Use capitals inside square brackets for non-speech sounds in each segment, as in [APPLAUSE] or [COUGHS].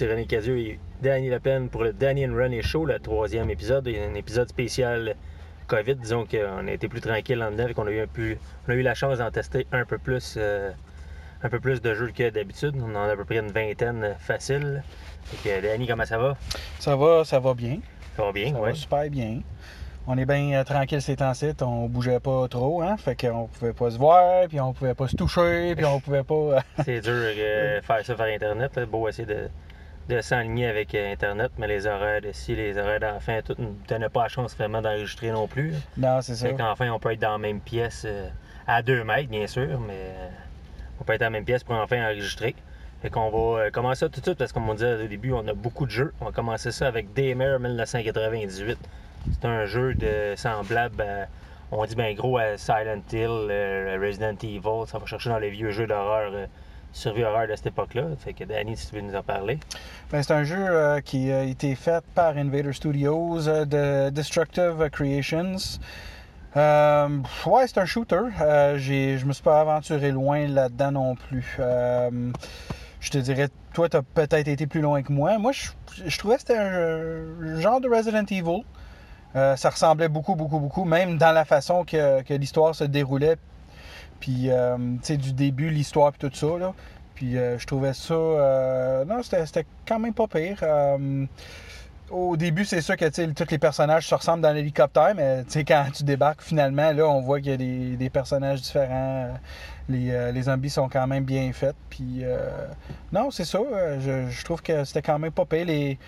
c'est René Cadieux et Danny Lepen pour le Danny and René Show, le troisième épisode. Il y a un épisode spécial COVID. Disons qu'on a été plus tranquille en dedans et qu'on a eu un peu, on a eu la chance d'en tester un peu plus, euh, un peu plus de jeux que d'habitude. On en a à peu près une vingtaine facile. Danny, comment ça va? Ça va, ça va bien. Ça va bien, Ça ouais. va super bien. On est bien euh, tranquille ces temps-ci, on bougeait pas trop, hein? Fait qu'on pouvait pas se voir, puis on pouvait pas se toucher, puis on [LAUGHS] pouvait pas. euh, C'est dur de faire ça par Internet. là. Beau essayer de, de s'enligner avec euh, Internet, mais les horaires de ci, les horaires d'enfant, tout ne donnait pas la chance vraiment d'enregistrer non plus. Non, c'est ça. Fait qu'enfin, on peut être dans la même pièce, euh, à deux mètres, bien sûr, mais euh, on peut être dans la même pièce pour enfin enregistrer. Fait qu'on va commencer ça tout de suite parce que, comme on disait au début, on a beaucoup de jeux. On va commencer ça avec Daymare 1998. C'est un jeu de semblable à, on dit bien gros, à Silent Hill, Resident Evil. Ça va chercher dans les vieux jeux d'horreur, survie horreur de cette époque-là. Fait que Danny, si tu veux nous en parler. Ben, c'est un jeu euh, qui a été fait par Invader Studios euh, de Destructive Creations. Euh, ouais, c'est un shooter. Euh, je me suis pas aventuré loin là-dedans non plus. Je te dirais, toi, tu as peut-être été plus loin que moi. Moi, je, trouvais que c'était un genre de Resident Evil. Ça ressemblait beaucoup, beaucoup, beaucoup, même dans la façon que l'histoire se déroulait. Puis, euh, tu sais, du début, l'histoire, puis tout ça, là. Puis, euh, je trouvais ça. euh, non, c'était quand même pas pire. Au début, c'est sûr que tu sais, tous les personnages se ressemblent dans l'hélicoptère, mais tu sais, quand tu débarques finalement, là, on voit qu'il y a des, des personnages différents. Les, les zombies sont quand même bien faits. Puis, non, c'est ça. Je, je trouve que c'était quand même pas pire. Les...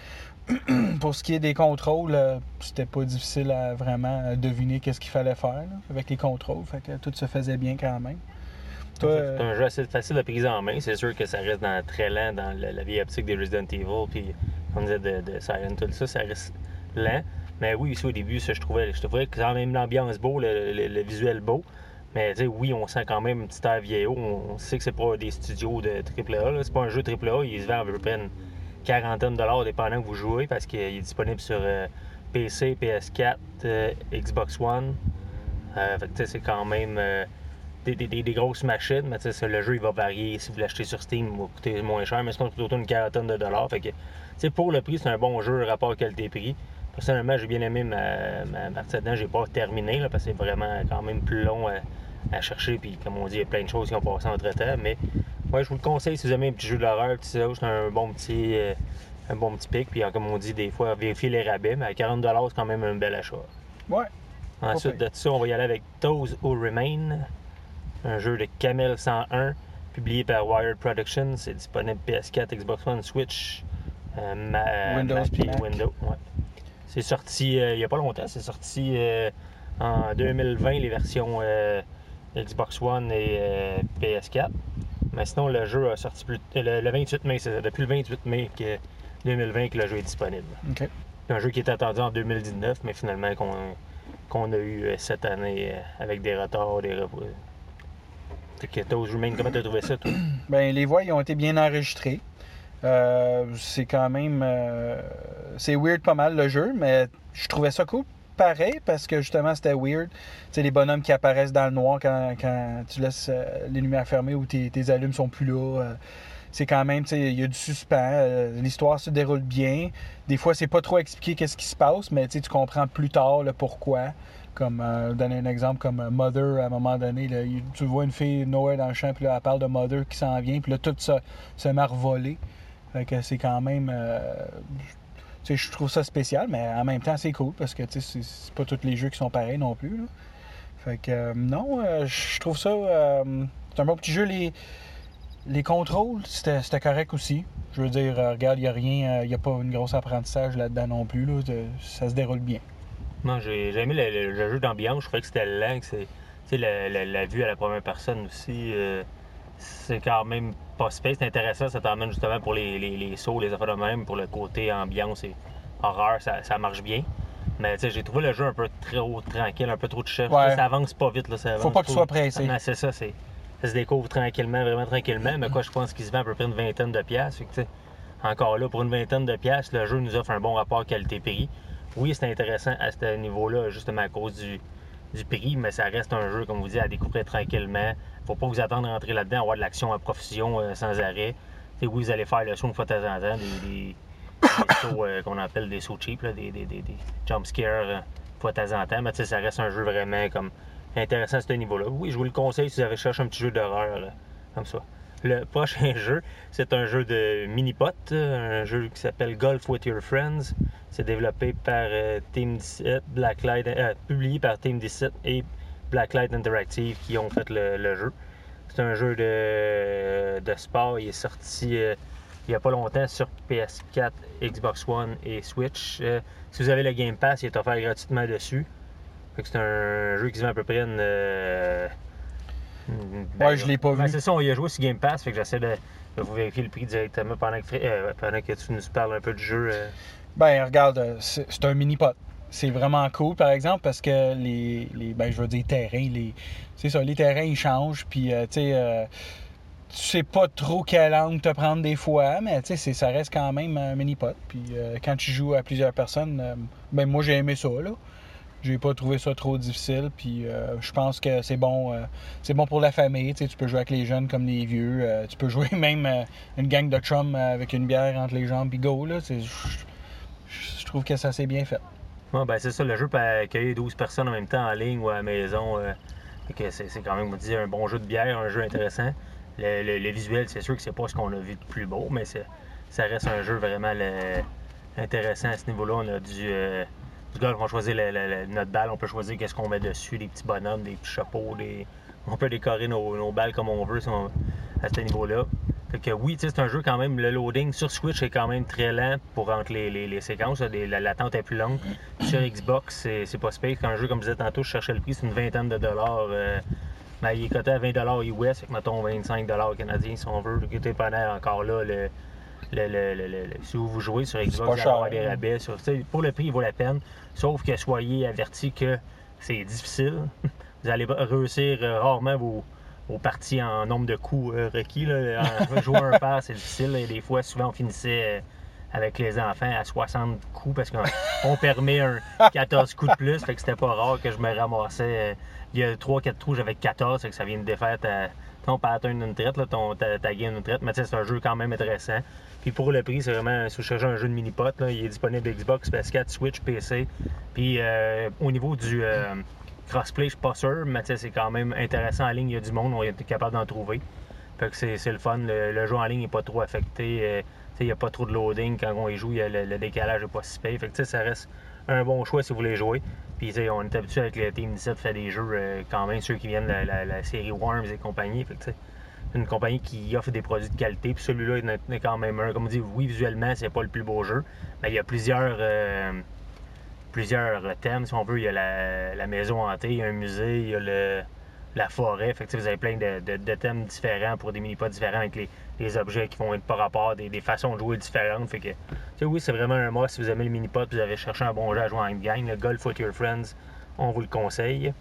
[CLEARS THROAT] Pour ce qui est des contrôles, euh, c'était pas difficile à vraiment deviner qu'est-ce qu'il fallait faire là, avec les contrôles. Fait que tout se faisait bien quand même. C'est euh, un jeu assez facile de prise en main. C'est sûr que ça reste dans, très lent dans la, la vie optique des Resident Evil. Puis, comme on disait de, de Silent Hill, ça, ça reste lent. Mais oui, ici au début, ça, je trouvais, je trouvais que quand même l'ambiance beau, le, le- le visuel beau. Mais oui, on sent quand même un petit air vieillot. On sait que c'est pas des studios de AAA. C'est pas un jeu AAA. Il se vend à peu près une quarantaine de dollars dépendant que vous jouez parce qu'il est disponible sur euh, PC, PS4, euh, Xbox One. Euh, c'est quand même des, grosses machines, mais le jeu il va varier. Si vous l'achetez sur Steam, il va coûter moins cher, mais sinon c'est plutôt une quarantaine de dollars. Fait que, pour le prix, c'est un bon jeu rapport qualité-prix. Personnellement, j'ai bien aimé ma, ma partie dedans. J'ai pas terminé là, parce que c'est vraiment quand même plus long à, à chercher. Puis comme on dit, il y a plein de choses qui ont passé entre temps. Mais ouais, je vous le conseille si vous aimez un petit jeu d'horreur, petit ça, c'est un bon petit. euh, un bon petit pic, puis comme on dit des fois, vérifier les rabais, mais à 40$ c'est quand même un bel achat. ouais. Ensuite de ça, on va y aller avec Those Who Remain, un jeu de Camel 101, publié par Wired Productions. C'est disponible PS4, Xbox One, Switch, euh, Ma- Windows Mac. Windows. ouais. C'est sorti euh, il n'y a pas longtemps, c'est sorti euh, en 2020, les versions Xbox One et euh, PS4. Mais sinon, le jeu a sorti plus, le, le 28 mai, c'est depuis le 28 mai que 2020 que le jeu est disponible. OK. C'est un jeu qui était attendu en 2019, mais finalement qu'on qu'on a eu euh, cette année euh, avec des retards, des repos. Comment t'as trouvé ça, toi? [CLEARS THROAT] Ben, les voix ils ont été bien enregistrées. Euh, c'est quand même. euh, c'est weird pas mal le jeu, mais je trouvais ça cool pareil parce que justement c'était weird. Tu les bonhommes qui apparaissent dans le noir quand, quand tu laisses euh, les lumières fermées ou tes, allumes sont plus là. euh, c'est quand même, tu sais, il y a du suspens. euh, L'histoire se déroule bien. Des fois, c'est pas trop expliqué qu'est-ce qui se passe, mais tu comprends plus tard le pourquoi. Comme, donner un exemple, comme Mother, à un moment donné, là, tu vois une fille nowhere dans le champ, puis là, elle parle de Mother qui s'en vient, puis là, tout ça se revoler. Fait que c'est quand même. Sais, je trouve ça spécial, mais en même temps, c'est cool parce que tu sais, c'est- pas tous les jeux qui sont pareils non plus. Fait que euh, non, euh, je trouve ça. euh, c'est un bon petit jeu. Les, les contrôles, c'était correct aussi. Je veux dire, regarde, il n'y a rien, il n'y a pas une grosse apprentissage là-dedans non plus. Là. Ça se déroule bien. Moi, j'ai aimé le, jeu d'ambiance. Je trouvais que c'était lent, que c'est. La, la- la vue à la première personne aussi, c'est quand même pas. C'est intéressant, ça t'emmène justement pour les, les, les sauts, les affaires de même, pour le côté ambiance et horreur, ça, ça marche bien. Mais tu sais, j'ai trouvé le jeu un peu trop tranquille, un peu trop de chef. Ouais. Ça avance pas vite. Là, ça Faut pas que tu trop- sois pressé. Non, c'est ça, c'est. Ça se découvre tranquillement, vraiment tranquillement. Mais quoi, je pense qu'il se vend à peu près une vingtaine de sais, encore là, pour une vingtaine de piastres, le jeu nous offre un bon rapport qualité-prix. Oui, c'est intéressant à ce niveau-là, justement à cause du, du prix, mais ça reste un jeu, comme vous dites, à découvrir tranquillement. Faut pas vous attendre à rentrer là-dedans, avoir de l'action à profusion euh, sans arrêt. oui, vous allez faire le saut une fois de en temps, des, des, sauts euh, qu'on appelle des sauts cheap, là, des, des, des, des jump euh, une fois temps en temps. Mais ça reste un jeu vraiment comme intéressant à ce niveau-là. Oui, je vous le conseille si vous avez cherché un petit jeu d'horreur comme ça. Le prochain [LAUGHS] jeu, c'est un jeu de mini-pot, un jeu qui s'appelle Golf with Your Friends. C'est développé par euh, Team 17, Blacklight, euh, publié par Team 17 et Blacklight Interactive qui ont fait le, jeu. C'est un jeu de, sport. Il est sorti euh, il n'y a pas longtemps sur PS4, Xbox One et Switch. Euh, si vous avez le Game Pass, il est offert gratuitement dessus. C'est un jeu qui se vend à peu près une. Ouais, je l'ai pas ben, vu. C'est ça, on y a joué sur Game Pass, fait que j'essaie de, de vous vérifier le prix directement pendant que, euh, pendant que tu nous parles un peu du jeu. euh. Ben, regarde, euh, c'est un mini-pot. C'est vraiment cool, par exemple, parce que les, les ben, je veux dire, terrains, les, c'est ça, les terrains, ils changent, puis, euh, tu sais, tu sais pas trop quel angle te prendre des fois, mais, tu sais, ça reste quand même un mini-pot. Puis, euh, quand tu joues à plusieurs personnes, euh, ben, moi, j'ai aimé ça, là. J'ai pas trouvé ça trop difficile, puis euh, je pense que c'est bon, euh, bon pour la famille. Tu peux jouer avec les jeunes comme les vieux. euh, tu peux [LAUGHS] jouer même une gang de chums avec une bière entre les jambes, puis go, là. Je trouve que ça s'est bien fait. Ouais, ben, c'est ça, le jeu peut accueillir 12 personnes en même temps en ligne ou à la maison. c'est quand même, on dit, un bon jeu de bière, un jeu intéressant. Le, visuel, c'est sûr que c'est pas ce qu'on a vu de plus beau, mais ça reste un jeu vraiment intéressant à ce niveau-là. On a euh, on choisit le- le- notre balle, on peut choisir qu'est-ce qu'on met dessus, des petits bonhommes, des petits chapeaux, des... on peut décorer nos, balles comme on veut à ce niveau-là. Fait que oui, c'est un jeu quand même, le loading sur Switch est quand même très lent pour entre les, séquences, l'attente est plus longue. Sur Xbox, c'est pas space. Quand un jeu, comme je disais tantôt, je cherchais le prix, c'est une vingtaine de dollars. euh, ben, il est coté à 20 dollars US, fait que mettons 25 dollars canadiens si on veut. Dépendant encore là, le, le, le- le- le- si vous jouez sur Xbox, pas vous allez cher, avoir des rabais. Sur, pour le prix, il vaut la peine. Sauf que soyez avertis que c'est difficile. [LAUGHS] Vous allez réussir euh, rarement vos, vos parties en nombre de coups euh, requis. Là. En- [LAUGHS] jouer un paire, c'est difficile. Et des fois, souvent, on finissait euh, avec les enfants à 60 coups parce qu'on [LAUGHS] on permet un 14 coups de plus. Fait que c'était pas rare que je me ramassais. il y a 3-4 trous, j'avais 14, fait que ça vient de défaire ta, ton pattern d'une traite, là, ton, ta, ta d'une traite. Mais c'est un jeu quand même intéressant. Puis pour le prix, c'est vraiment, si vous cherchez un jeu de mini-pot, il est disponible Xbox, PS4, Switch, PC. Puis euh, au niveau du euh, crossplay, je suis pas sûr, mais c'est quand même intéressant en ligne. Il y a du monde, on est capable d'en trouver. Fait que c'est le fun. Le, jeu en ligne n'est pas trop affecté. euh, il n'y a pas trop de loading. Quand on y joue, y a le, le décalage n'est pas si payé. Fait que ça reste un bon choix si vous voulez jouer. Puis on est habitué avec le Team 17 faire des jeux euh, quand même, ceux qui viennent de la, série Worms et compagnie. Fait que une compagnie qui offre des produits de qualité. Puis celui-là, est quand même un. Comme on dit, oui, visuellement, c'est pas le plus beau jeu. Mais il y a plusieurs. euh, plusieurs thèmes, si on veut. Il y a la, la maison hantée, il y a un musée, il y a le, la forêt. Fait que, vous avez plein de, thèmes différents pour des mini-pods différents avec les, objets qui vont être par rapport, des, des façons de jouer différentes. Fait que, oui, c'est vraiment un must. Si vous aimez le mini-pod, vous avez cherché un bon jeu à jouer en gang, le Golf with Your Friends, on vous le conseille.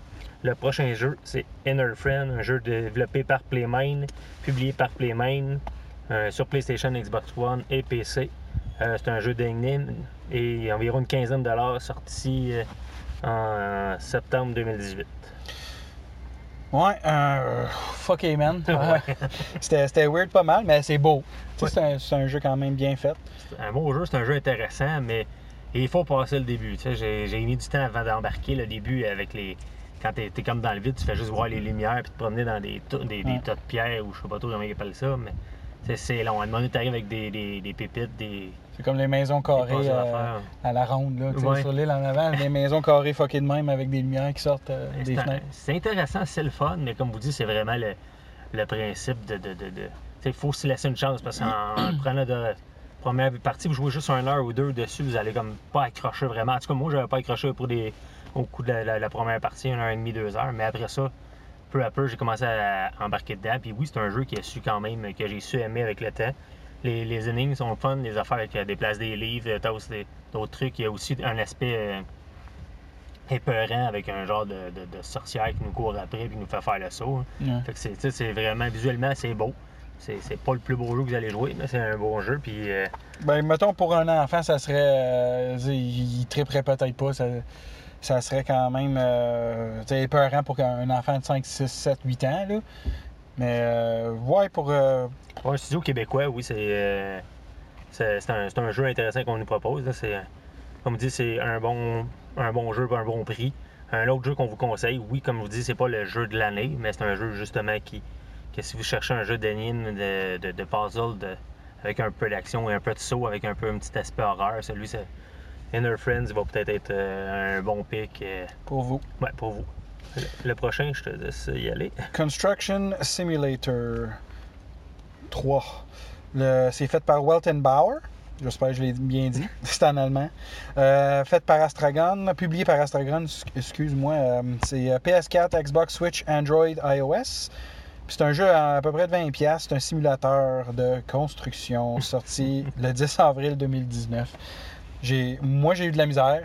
Le prochain jeu, c'est Inner Friend, un jeu développé par Playmane, publié par Playmane euh, sur PlayStation, Xbox One et PC. Euh, c'est un jeu d'énigmes et environ une quinzaine de dollars sorti euh, en septembre 2018. Ouais, euh, fuck man. [LAUGHS] Ouais. C'était weird pas mal, mais c'est beau. Tu sais, Ouais. c'est un- un, jeu quand même bien fait. Un beau jeu, c'est un jeu intéressant, mais il faut passer le début. J'ai, mis du temps avant d'embarquer le début avec les. Quand t'es, t'es comme dans le vide, tu fais juste voir les lumières puis te promener dans des, tas- des, des Ouais. tas de pierres ou je sais pas trop comment ils appellent ça, mais c'est, c'est long. À un moment donné, t'arrives avec des, des, des pépites, des. C'est comme les maisons carrées euh, à la ronde, là. Ouais. Sur l'île en avant, les maisons carrées fuckées de même avec des lumières qui sortent euh, des un- fenêtres. c'est intéressant, c'est le fun, mais comme vous dites, c'est vraiment le, le principe de. de, de, il faut se laisser une chance parce qu'en [CLEARS THROAT] prenant de première partie, vous jouez juste un heure ou deux dessus, vous allez comme pas accrocher vraiment. En tout cas, moi, j'avais pas accroché pour des, au coup de la, la- la première partie, une heure et demie, deux heures, mais après ça, peu à peu, j'ai commencé à embarquer dedans. Puis oui, c'est un jeu qui a su quand même, que j'ai su aimer avec le temps. Les, les énigmes sont fun, les affaires avec euh, des places des livres, t'as aussi d'autres trucs. Il y a aussi un aspect euh, épeurant avec un genre de, de- de sorcière qui nous court après et qui nous fait faire le saut. hein. Ouais. Fait que c'est, vraiment, visuellement, c'est beau. C'est, c'est pas le plus beau jeu que vous allez jouer, mais c'est un bon jeu. Puis euh, Ben, mettons, pour un enfant, ça serait. euh, il, triperait peut-être pas. Ça, ça serait quand même. Euh, épeurant pour un enfant de 5, 6, 7, 8 ans, là. Mais euh, ouais, pour. euh, Pour un studio québécois, oui, c'est euh, c'est c'est un, c'est un jeu intéressant qu'on nous propose. là. C'est, comme dit, c'est un bon, un bon jeu pour un bon prix. Un autre jeu qu'on vous conseille, oui, comme je vous dis, c'est pas le jeu de l'année, mais c'est un jeu justement qui, que si vous cherchez un jeu d'énigmes, de, de, de puzzle, de- avec un peu d'action et un peu de saut, avec un peu un petit aspect horreur, celui, c'est Inner Friends va peut-être être euh, un bon euh, pour vous. ouais, pour vous. Le, prochain, je te laisse y aller. Construction Simulator 3. Le- C'est fait par Weltenbauer. J'espère que je l'ai bien dit. [LAUGHS] C'est en allemand. Euh, fait par Astragon, publié par Astragon, excuse-moi. Euh, c'est euh, PS4, Xbox, Switch, Android, iOS. C'est un jeu à, à peu près de 20$. piastres. C'est un simulateur de construction [LAUGHS] sorti le 10 avril 2019. J'ai, moi, j'ai eu de la misère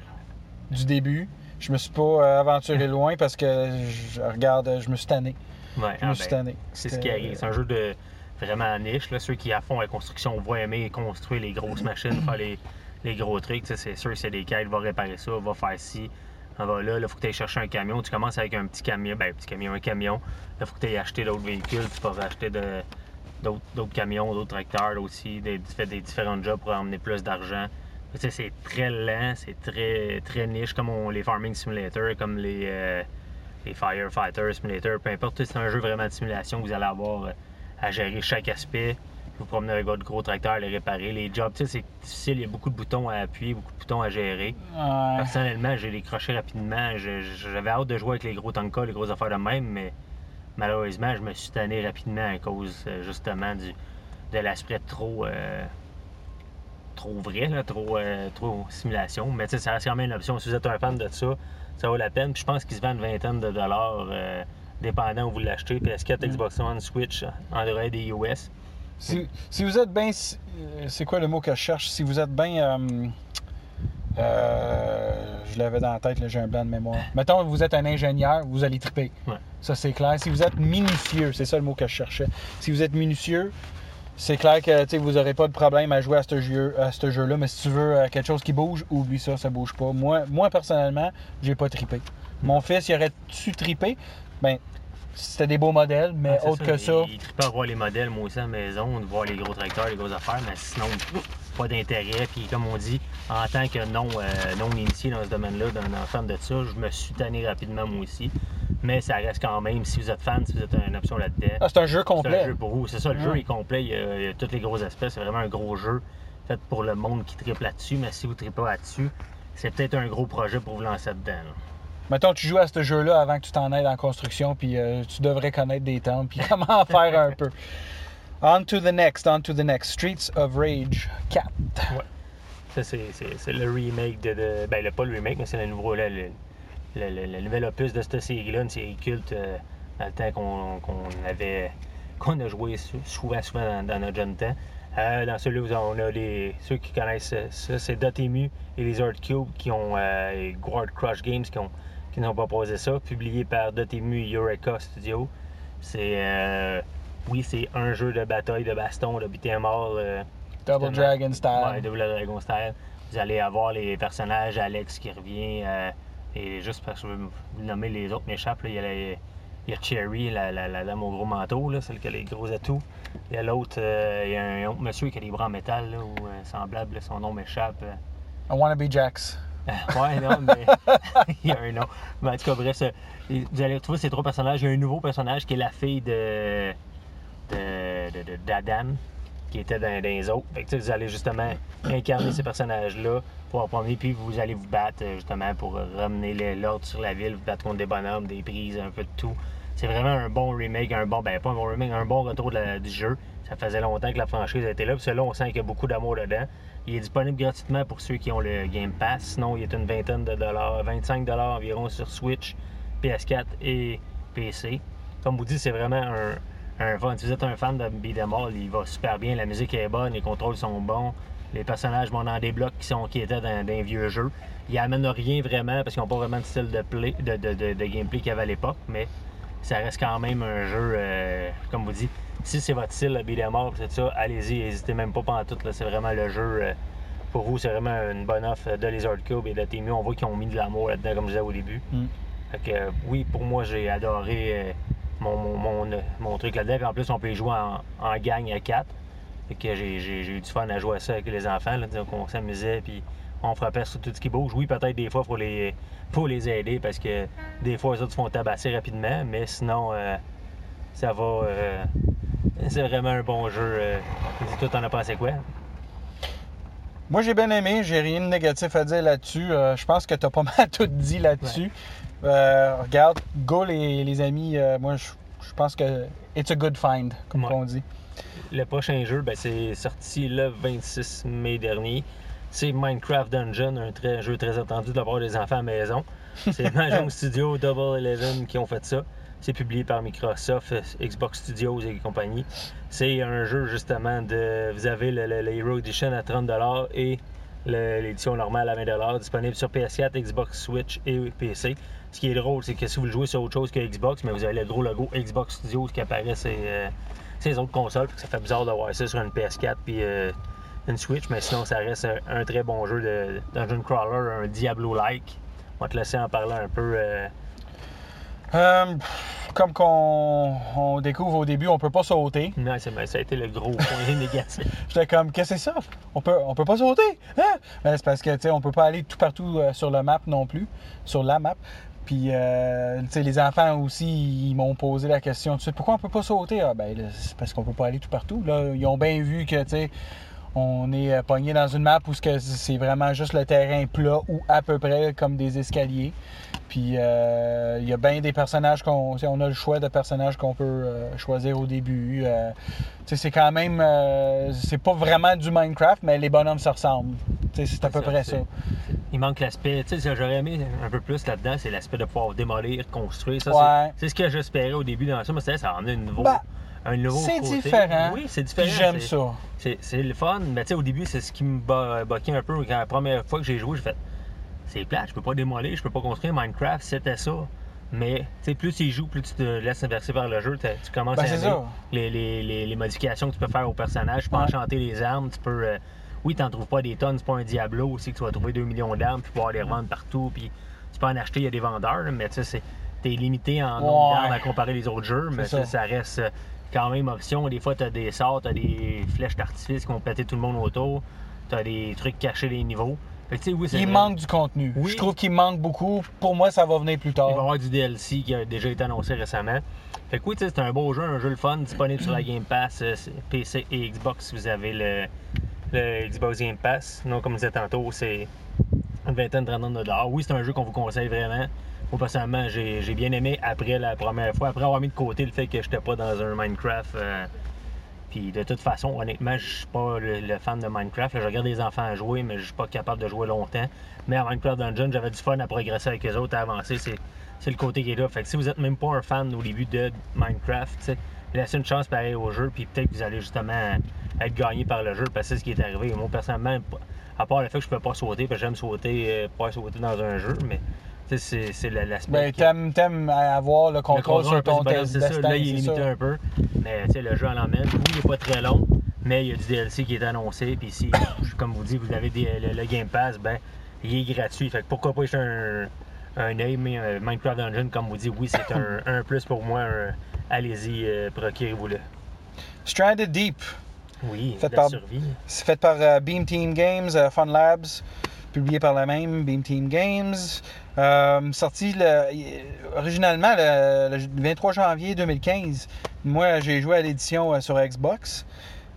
du début. Je me suis pas euh, aventuré loin parce que je regarde, je me suis tanné. Ouais, Je me ah, suis ben, tanné. C'est ce qui arrive. C'est un jeu de vraiment niche. Là. Ceux qui à fond la construction vont aimer construire les grosses machines, faire les, les gros trucs. C'est sûr, c'est des quêtes, va réparer ça, va faire ci. On va là, il faut que tu ailles chercher un camion. Tu commences avec un petit camion, ben, petit camion, un camion. Là, il faut que tu ailles acheter d'autres véhicules. Tu peux acheter d'autres camions, d'autres tracteurs aussi, des, tu fais des différents jobs pour emmener plus d'argent. C'est très lent, c'est très, très niche, comme on- les Farming Simulator, comme les, euh, les Firefighter Simulator, peu importe. C'est un jeu vraiment de simulation que vous allez avoir euh, à gérer chaque aspect. Vous promenez avec votre gros tracteur, les réparer. Les jobs, tu sais, c'est difficile, il y a beaucoup de boutons à appuyer, beaucoup de boutons à gérer. Personnellement, j'ai décroché rapidement. Je- je- J'avais hâte de jouer avec les gros tankas, les grosses affaires de même, mais malheureusement, je me suis tanné rapidement à cause euh, justement du, de l'aspect trop. euh, trop vrai, là, trop, euh, trop simulation. Mais ça reste quand même une option. Si vous êtes un fan de ça, ça vaut la peine. Puis je pense qu'ils se vendent une vingtaine de dollars, euh, dépendant où vous l'achetez. PS4, Mm. Xbox One, Switch, Android et iOS. Si, si vous êtes bien. euh, C'est quoi le mot que je cherche? Si vous êtes bien. euh, je l'avais dans la tête, j'ai un blanc de mémoire. [LAUGHS] Mettons que vous êtes un ingénieur, vous allez triper. Ouais. Ça, c'est clair. Si vous êtes minutieux, c'est ça le mot que je cherchais. Si vous êtes minutieux, c'est clair que vous n'aurez pas de problème à jouer à ce jeu, à ce jeu-là. Mais si tu veux euh, quelque chose qui bouge, oublie ça, ça bouge pas. Moi, moi personnellement, j'ai pas trippé. Mon fils, il aurait-tu trippé? Ben, c'était des beaux modèles, mais autre que ça. Il, il trippe à voir les modèles, moi aussi, à la maison, de voir les gros tracteurs, les grosses affaires, mais sinon, pas d'intérêt. Puis, comme on dit, en tant que non, euh, non initié dans ce domaine-là, d'un enfant de ça, je me suis tanné rapidement, moi aussi. Mais ça reste quand même, si vous êtes fan, si vous êtes une option là-dedans, Ah, c'est un jeu c'est un complet. jeu pour vous. C'est ça, le jeu Ouais. est complet, il y, a, il y a tous les gros aspects. C'est vraiment un gros jeu fait pour le monde qui tripe là-dessus. Mais si vous ne pas là-dessus, c'est peut-être un gros projet pour vous lancer dedans. là. Mettons, tu joues à ce jeu-là avant que tu t'en ailles en construction, puis euh, tu devrais connaître des temps, puis [LAUGHS] comment en faire un peu. On to the next, on to the next. Streets of Rage 4. Ça, c'est, le remake de, de- Ben, le, pas le remake, mais c'est le nouveau. là, le, le- le- le nouvel opus de cette série-là, une série culte euh, dans le temps qu'on, avait. qu'on a joué sou- souvent, souvent dans, dans notre jeune temps. Euh, dans celui-là, on a les, ceux qui connaissent ça, c'est Dotemu et les Art Cube qui ont. Euh, et Guard Crush Games qui ont qui nous ont proposé ça, publié par Dotemu et Eureka Studio. C'est. euh, oui, c'est un jeu de bataille, de baston, de beat'em all. Double. Dragon style. Ouais, Double Dragon Style. Vous allez avoir les personnages, Alex qui revient, et juste parce que je veux vous nommer les autres m'échappent, il y a, la- il y a Cherry, la, la, la dame au gros manteau, là, celle qui a les gros atouts. Il y a l'autre, euh, il y a un autre monsieur qui a des bras en métal, là, ou euh, semblable, là, son nom m'échappe. euh. I wanna be Jax. [LAUGHS] ouais, non, mais [LAUGHS] il y a un nom. Mais en tout cas, bref, vous allez retrouver ces trois personnages. Il y a un nouveau personnage qui est la fille de d'Adam, qui était dans, dans les autres. Fait que, vous allez justement incarner ces personnages-là pour en premier, puis vous allez vous battre euh, justement pour ramener l'ordre sur la ville, vous battre contre des bonhommes, des prises, un peu de tout. C'est vraiment un bon remake, un bon, ben pas un bon remake, un bon retour du jeu. Ça faisait longtemps que la franchise était là, puis celui-là, on sent qu'il y a beaucoup d'amour dedans. Il est disponible gratuitement pour ceux qui ont le Game Pass. Sinon, il est une vingtaine de dollars, 25 dollars environ sur Switch, PS4 et PC. Comme vous dites, c'est vraiment un, un. Si vous êtes un fan de Beat'em All, il va super bien. La musique est bonne, les contrôles sont bons. Les personnages vont dans des blocs qui, sont, qui étaient dans, dans un vieux jeu. Ils amènent rien vraiment parce qu'ils n'ont pas vraiment de style de, play, de, de, de- de gameplay qu'il y avait à l'époque, mais ça reste quand même un jeu, euh, comme vous dites, si c'est votre style, le beat'em all, c'est ça, allez-y, n'hésitez même pas pendant tout, là, c'est vraiment le jeu, euh, pour vous, c'est vraiment une bonne offre de Lizard Cube et de Temu, on voit qu'ils ont mis de l'amour là-dedans, comme je disais au début. Mm. Fait que, euh, oui, pour moi, j'ai adoré euh, mon, mon- mon mon, mon truc là-dedans. En plus, on peut y jouer en, en gang à 4. Fait que j'ai, eu du fun à jouer à ça avec les enfants. Là, donc on s'amusait, puis on frappait sur tout ce qui bouge. Oui, peut-être des fois, il faut les, faut les aider parce que des fois, les autres se font tabasser rapidement, mais sinon, euh, ça va. euh, c'est vraiment un bon jeu. Euh, toi, t'en as pensé quoi? Moi, j'ai bien aimé. J'ai rien de négatif à dire là-dessus. Euh, je pense que tu as pas [LAUGHS] mal tout dit là-dessus. Regarde, go les, les amis. moi, je, je pense que it's a good find, comme Ouais. on dit. Le prochain jeu, ben, c'est sorti le 26 mai dernier. C'est Minecraft Dungeon, un très- jeu très attendu de la part des enfants à la maison. C'est [LAUGHS] Mahjong Studio Double Eleven qui ont fait ça. C'est publié par Microsoft, Xbox Studios et compagnie. C'est un jeu justement de. Vous avez le, le- le Hero Edition à 30$ et l'édition normale à 20$, disponible sur PS4, Xbox Switch et PC. Ce qui est drôle, c'est que si vous le jouez sur autre chose que Xbox, mais vous avez le gros logo Xbox Studios qui apparaît sur euh, les autres consoles, fait que ça fait bizarre d'avoir ça sur une PS4 puis euh, une Switch, mais sinon ça reste un, un très bon jeu de Dungeon Crawler, un Diablo-like. On va te laisser en parler un peu. euh, Euh, comme qu'on on découvre au début, on peut pas sauter. Non, c'est- ça a été le gros point [LAUGHS] négatif. J'étais comme, qu'est-ce que c'est ça? On peut, on peut pas sauter? Hein? Ben, c'est parce que, tu sais, on peut pas aller tout partout euh, sur la map non plus, sur la map. Puis, euh, tu sais, les enfants aussi, ils m'ont posé la question tout de suite, pourquoi on peut pas sauter? Ah, ben, c'est parce qu'on peut pas aller tout partout. Là, ils ont bien vu que, tu sais, on est euh, pogné dans une map où c'est vraiment juste le terrain plat ou à peu près comme des escaliers. Puis euh, il y a bien des personnages qu'on. On a le choix de personnages qu'on peut euh, choisir au début. Euh, c'est quand même. c'est pas vraiment du Minecraft, mais les bonhommes se ressemblent. C'est à peu près ça. Il manque l'aspect, tu sais, ce que j'aurais aimé un peu plus là-dedans, c'est l'aspect de pouvoir démolir, construire. Ça, Ouais. c'est- ce que j'espérais au début dans ça, mais c'est- ça en a un nouveau. Ben, un nouveau C'est différent. Oui, c'est différent. j'aime ça. C'est, le fun, mais tu sais, au début, c'est ce qui me ba- boquait un peu. Quand la première fois que j'ai joué, j'ai fait c'est plate, je peux pas démolir, je peux pas construire Minecraft, c'était ça. Mais tu sais, plus tu y joues, plus tu te laisses inverser par le jeu, tu commences Ben, à aimer les, les, les, les modifications que tu peux faire au personnage. Tu peux Ouais. enchanter les armes, tu peux. euh, oui, t'en trouves pas des tonnes, c'est pas un Diablo aussi que tu vas trouver 2 millions d'armes puis pouvoir les revendre partout. Puis tu peux en acheter, il y a des vendeurs, mais tu sais, t'es limité en nombre Ouais. d'armes à comparer les autres jeux, mais ça reste euh, quand même option. Des fois, t'as des sorts, t'as des flèches d'artifice qui vont péter tout le monde autour, t'as des trucs cachés des niveaux. Fait que, oui, Il vrai. manque du contenu. Oui. Je trouve qu'il manque beaucoup. Pour moi, ça va venir plus Il va y tard. avoir du DLC qui a déjà été annoncé récemment. Fait que oui, tu sais, c'est un beau jeu, un jeu le fun, disponible sur la Game Pass, euh, PC et Xbox. Vous avez le, le Xbox Game Pass. Non, comme je disais tantôt, c'est une vingtaine, trentaine de dollars. Oui, c'est un jeu qu'on vous conseille vraiment. Moi, personnellement, j'ai bien aimé après la première fois, après avoir mis de côté le fait que j'étais pas dans un Minecraft. euh, puis de toute façon, honnêtement, je suis pas le, fan de Minecraft. je regarde les enfants jouer, mais je suis pas capable de jouer longtemps. Mais à Minecraft Dungeon, j'avais du fun à progresser avec les autres, à avancer. C'est, le côté qui est là. Fait que si vous êtes même pas un fan au début de Minecraft, laissez une chance pareil au jeu, puis peut-être que vous allez justement être gagné par le jeu, parce que c'est ce qui est arrivé. Moi, personnellement, à part le fait que je peux pas sauter, parce que j'aime sauter, euh, pas sauter dans un jeu, mais c'est, c'est la- l'aspect. Ben, t'aimes, t'aimes avoir le le contrôle sur ton test c'est ça. Là, il est limité un peu. Mais tu sais, le jeu en l'emmène. Oui, il n'est pas très long, mais il y a du DLC qui est annoncé. Puis si, [COUGHS] comme vous dites, vous avez des- le, le Game Pass, ben, il est gratuit. Fait que pourquoi pas jeter un, un œil, mais euh, Minecraft Dungeon, comme vous dites, oui, c'est un, [COUGHS] un plus pour moi. Allez-y, euh, procurez-vous-le. Stranded Deep. Oui, Fait la par- survie. C'est fait par euh, Beam Team Games, Fun Labs, publié par la même Beam Team Games. Euh, sorti le- originalement le, le 23 janvier 2015. Moi, j'ai joué à l'édition euh, sur Xbox.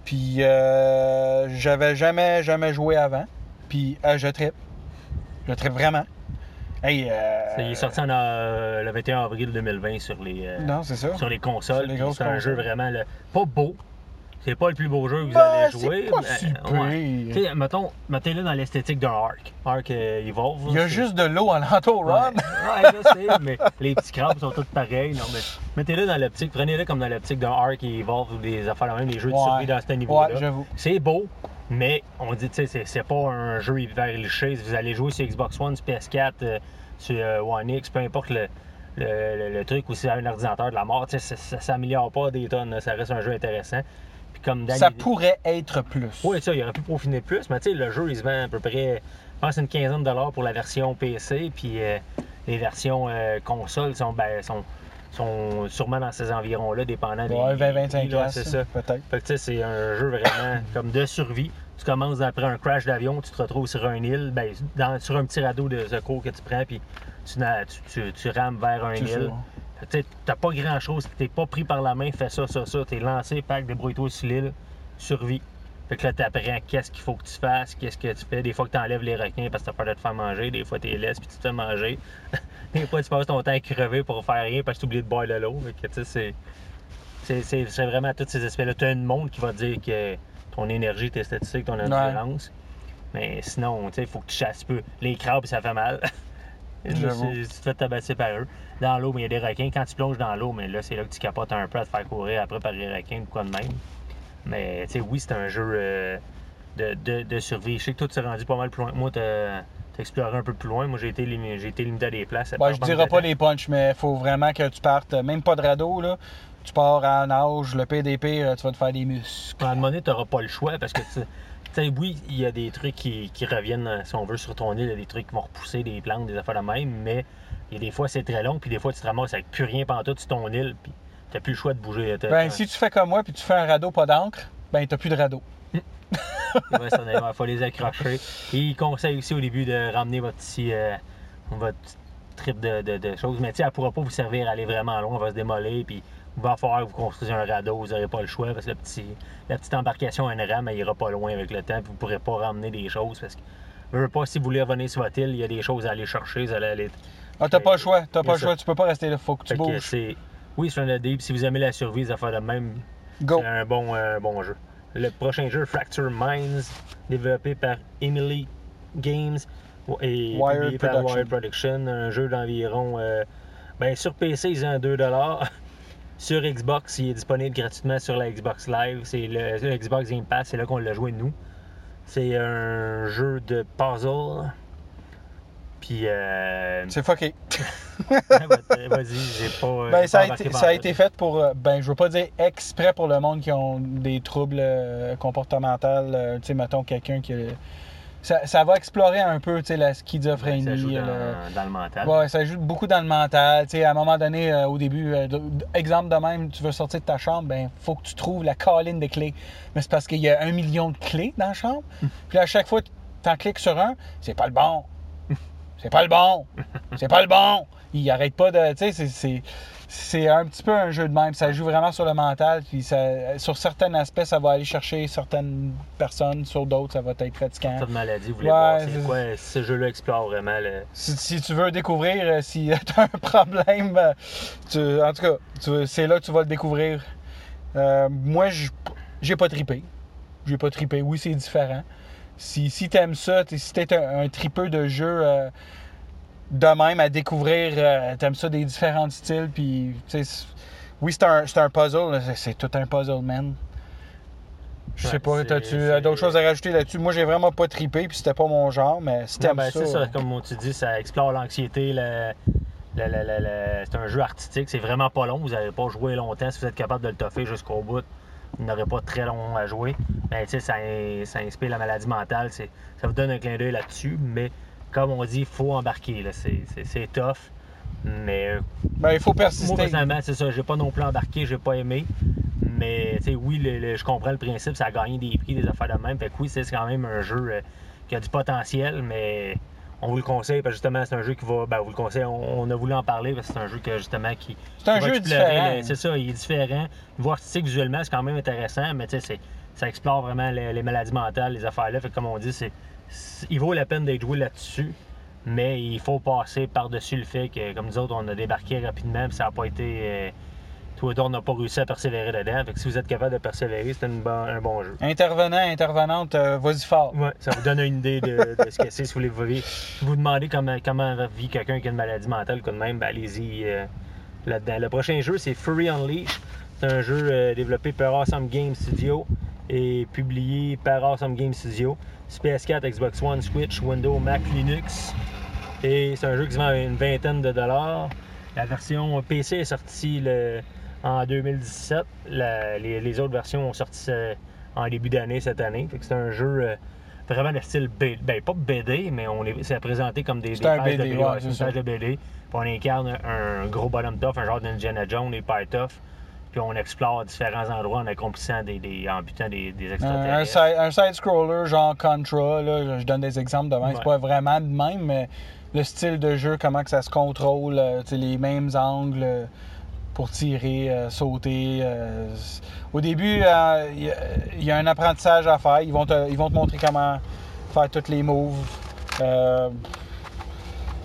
Puis euh, j'avais jamais, jamais joué avant. Puis euh, je trippe. Je trippe vraiment. Hey, euh, Il est sorti en, euh, le 21 avril 2020 sur les, euh, Non, c'est ça. sur les consoles. C'est un jeu consoles. vraiment là, pas beau. C'est pas le plus beau jeu que vous Ben, allez c'est jouer. pas mais, si ouais. pire. Tu sais, mettons, mettez-le dans l'esthétique d'un Ark. Ark euh, Evolve. Il y a juste de l'eau en l'entour, Ouais, Ron. ouais, je sais, mais les petits crabes sont tous pareils. Non, mais mettez-le dans l'optique, prenez-le comme dans l'optique d'un Ark et Evolve ou des affaires, même des jeux de Ouais. survie dans ce niveau-là. Ouais, j'avoue. c'est beau, mais on dit, tu sais, c'est- pas un jeu hyper liché. Si vous allez jouer sur Xbox One, sur PS4, euh, sur euh, One X, peu importe le, le, le- le truc ou si un ordinateur de la mort, ça, ça s'améliore pas des tonnes. là. Ça reste un jeu intéressant. Puis comme Dan, Ça il- pourrait être plus. oui, ça, il aurait pu peaufiner plus, mais tu sais, le jeu, il se vend à peu près, je pense, une quinzaine de dollars pour la version PC, puis euh, les versions euh, console sont, ben, sont sont sûrement dans ces environs-là, dépendant des. Ouais, 20-25 là, c'est ça. peut-être. Fait que tu sais, c'est un jeu vraiment [COUGHS] comme de survie. Tu commences après un crash d'avion, tu te retrouves sur un île, ben, dans- sur un petit radeau de secours que tu prends, puis tu, na- tu, tu- tu rames vers un île. T'as pas grand chose, t'es pas pris par la main, fais ça, ça, ça, t'es lancé, pack, débrouille-toi sur l'île, survie. Fait que là, t'apprends qu'est-ce qu'il faut que tu fasses, qu'est-ce que tu fais. Des fois que t'enlèves les requins parce que t'as peur de te faire manger, des fois t'es laisses puis tu te fais manger. [LAUGHS] des fois tu passes ton temps à crever pour faire rien parce que t'oublies de boire de l'eau. Fait que tu sais, c'est. C'est, c'est, c'est vraiment tous ces aspects-là. T'as une monde qui va te dire que ton énergie, tes statistiques, ton endurance. Mais sinon, tu sais, il faut que tu chasses peu. Les crabes, ça fait mal. [LAUGHS] Tu te fais tabasser par eux. Dans l'eau, mais il y a des requins. Quand tu plonges dans l'eau, mais là, c'est là que tu capotes un peu à te faire courir après par les requins ou quoi de même. Mais tu sais, oui, c'est un jeu euh, de, de, de survie. Je sais que toi, tu t'es rendu pas mal plus loin. que Moi, t'as exploré un peu plus loin. Moi, j'ai été, j'ai été limité à des places. Ouais, je dirais pas les punchs, mais il faut vraiment que tu partes, euh, même pas de radeau, là. Tu pars à nage, le PDP, euh, tu vas te faire des muscles. À un moment donné, tu n'auras pas le choix parce que, sais, oui, il y a des trucs qui, qui reviennent, euh, si on veut, sur ton île. Il y a des trucs qui vont repousser des plantes, des affaires de même, mais il y a des fois, c'est très long, puis des fois, tu te ramasses avec plus rien pantoute sur ton île, puis tu plus le choix de bouger. T'as- Ben, t'as- si tu fais comme moi puis tu fais un radeau pas d'encre, ben t'as plus de radeau. [LAUGHS] Ouais, ça, Il faut les accrocher. [LAUGHS] Et il conseille aussi au début de ramener votre petit, euh, votre trip de, de- de choses. Mais tu sais, elle ne pourra pas vous servir à aller vraiment loin. Elle va se démolir. Puis va falloir que vous construisez un radeau. Vous n'aurez pas le choix parce que le petit, la petite embarcation à une rame, elle ira pas loin avec le temps. Puis vous ne pourrez pas ramener des choses parce que. Je veux pas, si vous voulez revenir sur votre île, il y a des choses à aller chercher. Vous allez aller. Ah, t'as pas le choix, t'as pas le choix, tu peux pas rester là, faut que tu Fait bouges. Oui, c'est un deep. Si vous aimez la survie, ça fait de même. Go! C'est un bon, euh, bon jeu. Le prochain jeu, Fracture Minds, développé par Emily Games et Wired publié par Production. Wired Production. Un jeu d'environ. euh, ben, sur PC, ils ont 2 [LAUGHS] Sur Xbox, il est disponible gratuitement sur la Xbox Live. C'est le, le Xbox Game Pass, c'est là qu'on l'a joué nous. C'est un jeu de puzzle. Puis. Euh... [LAUGHS] C'est fucké. Vas-y, j'ai pas. euh, Ben, ça pas a, été, ça a été fait pour, euh, ben, je veux pas dire exprès pour le monde qui ont des troubles euh, comportementaux. tu sais, mettons quelqu'un qui. a- Ça, ça va explorer un peu, la schizophrénie. Ça joue dans, le- dans le mental. Ouais, ça joue beaucoup dans le mental. À un moment donné, euh, au début, euh, exemple de même, tu veux sortir de ta chambre, ben faut que tu trouves la colline des clés. Mais c'est parce qu'il y a un million de clés dans la chambre. Puis à chaque fois que tu en cliques sur un, c'est pas le bon. C'est pas le bon. C'est pas le bon. Il arrête pas de. Tu sais, c'est- c'est. Un petit peu un jeu de même. Ça joue vraiment sur le mental. Puis ça, sur certains aspects, ça va aller chercher certaines personnes. Sur d'autres, ça va être fatigant. Pas de maladie, vous voulez Ouais, voir c'est- quoi? ce jeu-là explore vraiment le. Si, si tu veux découvrir, euh, si [LAUGHS] tu as un problème, euh, tu- en tout cas, c'est là que tu vas le découvrir. Euh, moi, j'ai pas tripé. J'ai pas tripé. Oui, c'est différent. Si, si t'aimes ça, si t'es un, un tripeux de jeu euh, de même à découvrir, euh, t'aimes ça des différents styles, puis oui, c'est un, un puzzle, c'est- tout un puzzle, man. Je sais Ouais, pas, t'as-tu euh, d'autres choses à rajouter là-dessus? Moi, j'ai vraiment pas tripé, puis c'était pas mon genre, mais t'aimes ben, ça... comme tu dis, ça explore l'anxiété. le- C'est un jeu artistique, c'est vraiment pas long. Vous n'allez pas jouer longtemps si vous êtes capable de le toffer jusqu'au bout. Vous n'aurez pas très long à jouer. Mais tu sais, ça, ça inspire la maladie mentale. Ça vous donne un clin d'œil là-dessus. Mais comme on dit, il faut embarquer. là. C'est- tough. Mais euh, Ben, il faut Moi, persister. personnellement, c'est ça. J'ai pas non plus embarqué, j'ai pas aimé. Mais, tu sais, oui, le- le- je comprends le principe, ça a gagné des prix, des affaires de même. Fait que oui, c'est quand même un jeu euh, qui a du potentiel, mais on vous le conseille parce que justement, c'est un jeu qui va. Ben, vous le conseille, on, on a voulu en parler parce que c'est un jeu que justement qui. C'est un va jeu explorer, différent. C'est ça, il est différent. Voir artistique visuellement, c'est quand même intéressant, mais tu sais, ça explore vraiment les, les maladies mentales, les affaires-là. Fait que comme on dit, c'est- il vaut la peine d'être joué là-dessus. Mais il faut passer par-dessus le fait que, comme nous autres, on a débarqué rapidement, puis ça n'a pas été. Euh, tout on n'a pas réussi à persévérer dedans. Fait que si vous êtes capable de persévérer, c'est bon- un bon jeu. Intervenant, intervenante, euh, vas-y fort. Ouais, ça vous donne une idée de, de ce que c'est si vous voulez. Si vous demandez comment, comment vit quelqu'un qui a une maladie mentale comme même, ben allez-y euh, là-dedans. Le prochain jeu, c'est Fury Unleashed. C'est un jeu euh, développé par Awesome Game Studio et publié par Awesome Game Studio. Sur PS4, Xbox One, Switch, Windows, Mac, Linux. Et c'est un jeu qui se vend à une vingtaine de dollars. La version PC est sortie le- en 2017. La- les, les autres versions ont sorti en début d'année cette année. C'est un jeu euh, vraiment de style BD. Ben, pas BD, mais on est, c'est présenté comme des, des un de BD, ouais, ouais, une de BD. Puis on incarne un gros bonhomme tough, un genre d'Indiana Jones, hyper tough. Puis on explore différents endroits en accomplissant des, des en butant des, des Un, un extraterrestres. side, un side-scroller genre Contra, là, je donne des exemples de même. C'est pas vraiment de même, mais le style de jeu, comment que ça se contrôle, euh, les mêmes angles euh, pour tirer, euh, sauter. euh, au début, euh, il y a- il y, a un apprentissage à faire. Ils vont te, ils vont te montrer comment faire tous les moves.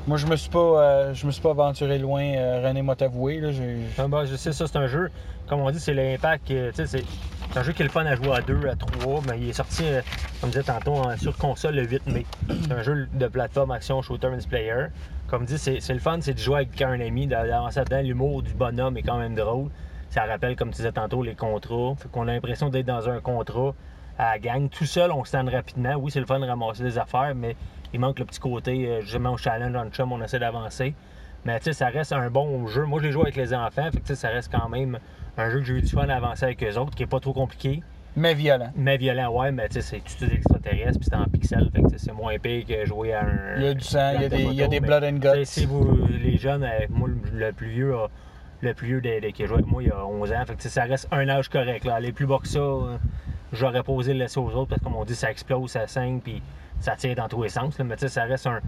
Moi, je me suis pas, je me suis pas aventuré loin, René m'a t'avoué. Ah, bah, je sais, ça, c'est un jeu, comme on dit, c'est l'impact. euh, c'est un jeu qui est le fun à jouer à 2, à 3, mais il est sorti, euh, comme je disais tantôt, sur console le 8 mai. C'est un jeu de plateforme action shooter multiplayer. Comme dit, c'est le fun, c'est de jouer avec un ami, d'avancer dedans. L'humour du bonhomme est quand même drôle. Ça rappelle, comme tu disais tantôt, les contrats. Fait qu'on a l'impression d'être dans un contrat à la gang. Tout seul, on stand rapidement. Oui, c'est le fun de ramasser des affaires, mais il manque le petit côté, euh, justement, au challenge en chum, on essaie d'avancer. Mais tu sais, ça reste un bon jeu. Moi, je l'ai joué avec les enfants, fait que ça reste quand même un jeu que j'ai eu du fun à avancer avec eux autres, qui est pas trop compliqué. Mais violent. Mais violent, ouais, mais tu sais, c'est tout des extraterrestres, puis c'est en pixels, fait que tu sais, c'est moins pire que jouer à un. Il y a du sang, il y a de des, il y a des blood and guts. Si vous, les jeunes, euh, moi, le- plus vieux, le plus vieux qui a joué avec moi, il a 11 ans, fait que tu sais, ça reste un âge correct. Là. Aller plus bas que ça, euh, j'aurais pas osé le laisser aux autres, parce que comme on dit, ça explose, ça saigne, puis ça tire dans tous les sens. là. mais tu sais, ça reste un,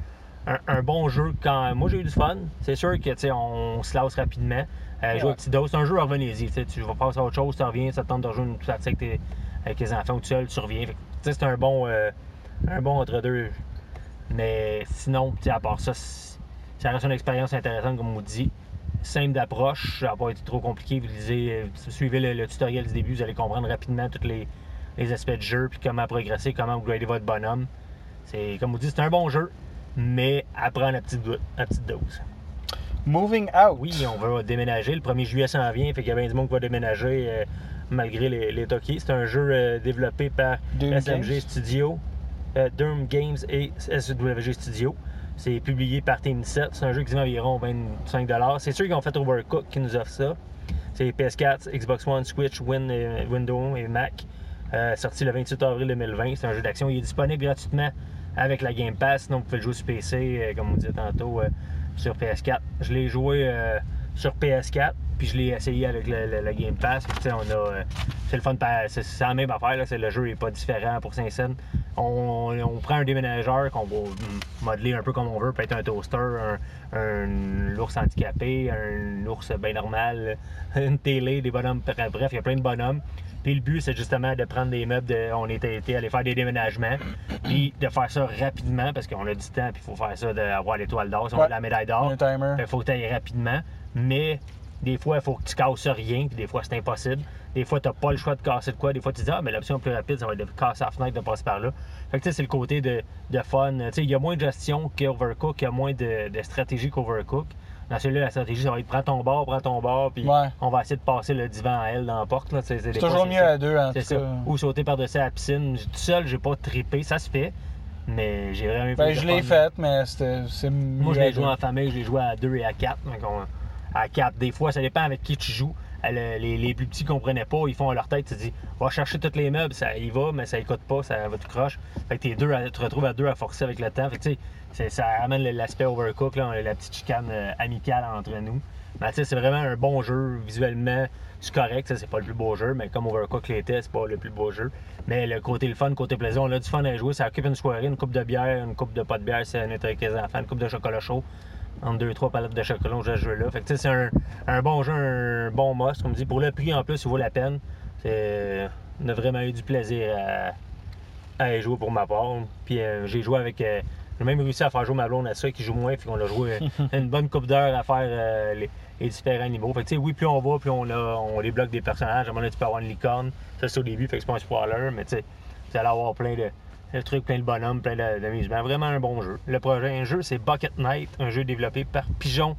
un, un bon jeu. Quand moi j'ai eu du fun, c'est sûr que tu sais, on se lasse rapidement. Euh, jouer à petite dose, c'est un jeu, revenez-y. tu vas passer à autre chose, tu reviens, ça te tente de rejoindre une partie avec, tes- avec les enfants ou tout seul, tu reviens. C'est un bon, euh, un bon entre deux. Mais sinon, à part ça, ça reste une expérience intéressante, comme on dit. Simple d'approche, ça n'a pas été trop compliqué. Vous lisez, euh, suivez le, le tutoriel du début, vous allez comprendre rapidement tous les, les aspects du jeu, puis comment progresser, comment upgrader votre bonhomme. C'est, comme vous dites, c'est un bon jeu, mais à prendre à petite, do- à petite dose. Moving out. Oui, on va déménager. Le 1er juillet s'en vient, fait qu'il y a bien du monde qui va déménager euh, malgré les, les toquiers. C'est un jeu euh, développé par Doom SMG Games. Studio, euh, Doom Games et SWG Studio. C'est publié par Team 7. C'est un jeu qui dit environ 25 C'est ceux qui ont fait Overcook qui nous offrent ça. C'est PS4, Xbox One, Switch, Win et- Windows et Mac. Euh, sorti le 28 avril 2020. C'est un jeu d'action. Il est disponible gratuitement avec la Game Pass. Sinon, vous pouvez le jouer sur PC, euh, comme on disait tantôt, euh, sur PS4. Je l'ai joué euh, sur PS4, puis je l'ai essayé avec le- Game Pass. On a, euh, c'est le fun, c'est la même affaire. Là, c'est, le jeu n'est pas différent pour Saint-Saëns. On, prend un déménageur qu'on va modeler un peu comme on veut, peut être un toaster, un, un ours handicapé, un ours bien normal, [LAUGHS] une télé, des bonhommes, bref, il y a plein de bonhommes. Puis le but, c'est justement de prendre des meubles, de, on était été aller faire des déménagements, puis de faire ça rapidement parce qu'on a du temps, puis il faut faire ça, d'avoir l'étoile d'or, si on Ouais. veut la médaille d'or. Il faut que tu ailles rapidement, mais des fois, il faut que tu casses rien, puis des fois, c'est impossible. Des fois, tu n'as pas le choix de casser de quoi. Des fois, tu dis, ah, mais l'option plus rapide, ça va être de casser la fenêtre, de passer par là. Fait que, tu sais, c'est le côté de, de fun. Tu sais, il y a moins de gestion qu'Overcook, il y a moins de, de stratégie qu'Overcook. Dans celui-là, la stratégie, ça va être prends ton bord, prends ton bord, puis Ouais. on va essayer de passer le divan à elle dans la porte. là. C'est C'est toujours mieux à deux, en tout C'est ça. cas. Ou sauter par-dessus la piscine. Tout seul, j'ai pas trippé. Ça se fait, mais j'ai vraiment eu Ben, je l'ai fun. fait, mais c'était- c'est. Moi, je l'ai joué deux. en famille, je l'ai joué à 2 et à 4. à 4, des fois, ça dépend avec qui tu joues. Les, plus petits comprenaient pas, ils font à leur tête, tu te dis, va chercher tous les meubles, ça y va, mais ça écoute pas, ça va tout croche. Fait que t'es deux à- tu te retrouves à deux à forcer avec le temps. Fait que tu sais, ça amène l'aspect overcook, la petite chicane euh, amicale entre nous. Mais tu sais, c'est vraiment un bon jeu, visuellement, c'est correct, ça, c'est pas le plus beau jeu, mais comme Overcook l'était, c'est pas le plus beau jeu. Mais le côté le fun, côté plaisir, on a du fun à jouer, ça occupe une soirée, une coupe de bière, une coupe de pas de bière, c'est un avec les enfants, une coupe de chocolat chaud. Entre deux, trois palettes de chocolat, on joue à ce jeu-là. C'est un, un bon jeu, un bon must, comme dit. Pour le prix, en plus, il vaut la peine. On a vraiment eu du plaisir à, y jouer pour ma part. Puis euh, j'ai joué avec. euh, j'ai même réussi à faire jouer ma blonde à ça qui joue moins, puis on a joué euh, une bonne coupe d'heures à faire les, les différents niveaux. Fait que, oui, plus on va, plus on, a, on débloque des personnages. À un moment donné, tu peux avoir une licorne. Ça, c'est au début, fait que c'est pas un spoiler, mais tu sais, vous allez avoir plein de, de trucs, plein de bonhommes, plein de- d'amusements. Vraiment un bon jeu. Le prochain jeu, c'est Bucket Night, un jeu développé par Pigeon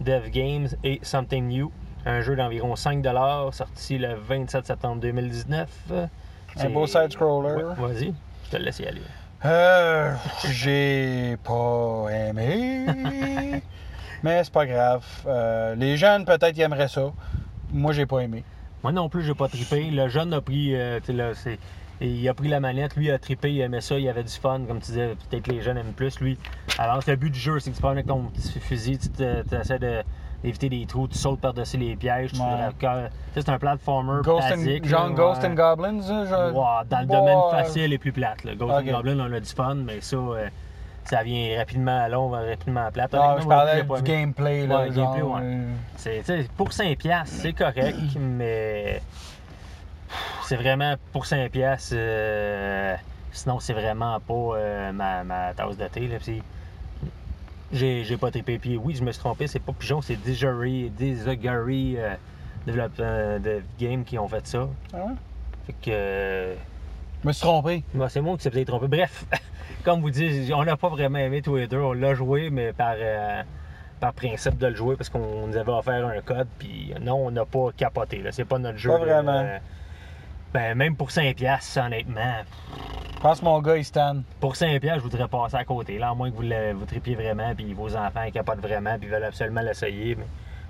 Dev Games et Something New. Un jeu d'environ 5 sorti le 27 septembre 2019. C'est- beau side-scroller. Ouais, Vas-y, je te le laisse y aller. Euh, j'ai pas aimé. [LAUGHS] mais c'est pas grave. Euh, les jeunes, peut-être, ils aimeraient ça. Moi, j'ai pas aimé. Moi non plus, j'ai pas trippé. Le jeune a pris, euh, tu sais, là, c'est- il a pris la manette, lui il a trippé, il aimait ça, il avait du fun, comme tu disais, peut-être que les jeunes aiment plus, lui. Alors, le but du jeu, c'est que tu prends avec ton petit fusil, tu essaies de- d'éviter des trous, tu sautes par-dessus les pièges, tu Ouais. c'est un platformer Ghost and, basique. genre Ghost and Goblins, hein, genre- dans le domaine facile et plus plate. Là. Ghost and Goblin, on a du fun, mais ça, euh, ça vient rapidement long, rapidement plate. Non, Honnêtement, Ah, je parlais du gameplay, là, Ouais, le genre, gameplay, ouais. euh, pour 5$, piastres, c'est correct, [CLEARS THROAT] mais c'est vraiment pour 5$. piastres, euh, sinon, c'est vraiment pas euh, ma, ma tasse de thé. Là, puis j'ai, j'ai pas trippé. Puis oui, je me suis trompé, c'est pas Pigeon, c'est Disgery, Disgery euh, développeur de game qui ont fait ça. ah ouais? Fait que. euh, Je me suis trompé. C'est moi qui s'est peut-être trompé. Bref, [LAUGHS] comme vous dites, on n'a pas vraiment aimé tous les deux. On l'a joué, mais par, euh, par principe de le jouer parce qu'on nous avait offert un code. Puis non, on n'a pas capoté. Là. C'est pas notre jeu. Pas vraiment. Euh, ben, même pour 5$, piastres, honnêtement, Je pense que mon gars, il stand. pour 5$, piastres, je voudrais passer à côté. Là, à moins que vous, le, vous tripiez vraiment, puis vos enfants capotent vraiment, puis veulent absolument l'essayer. Mais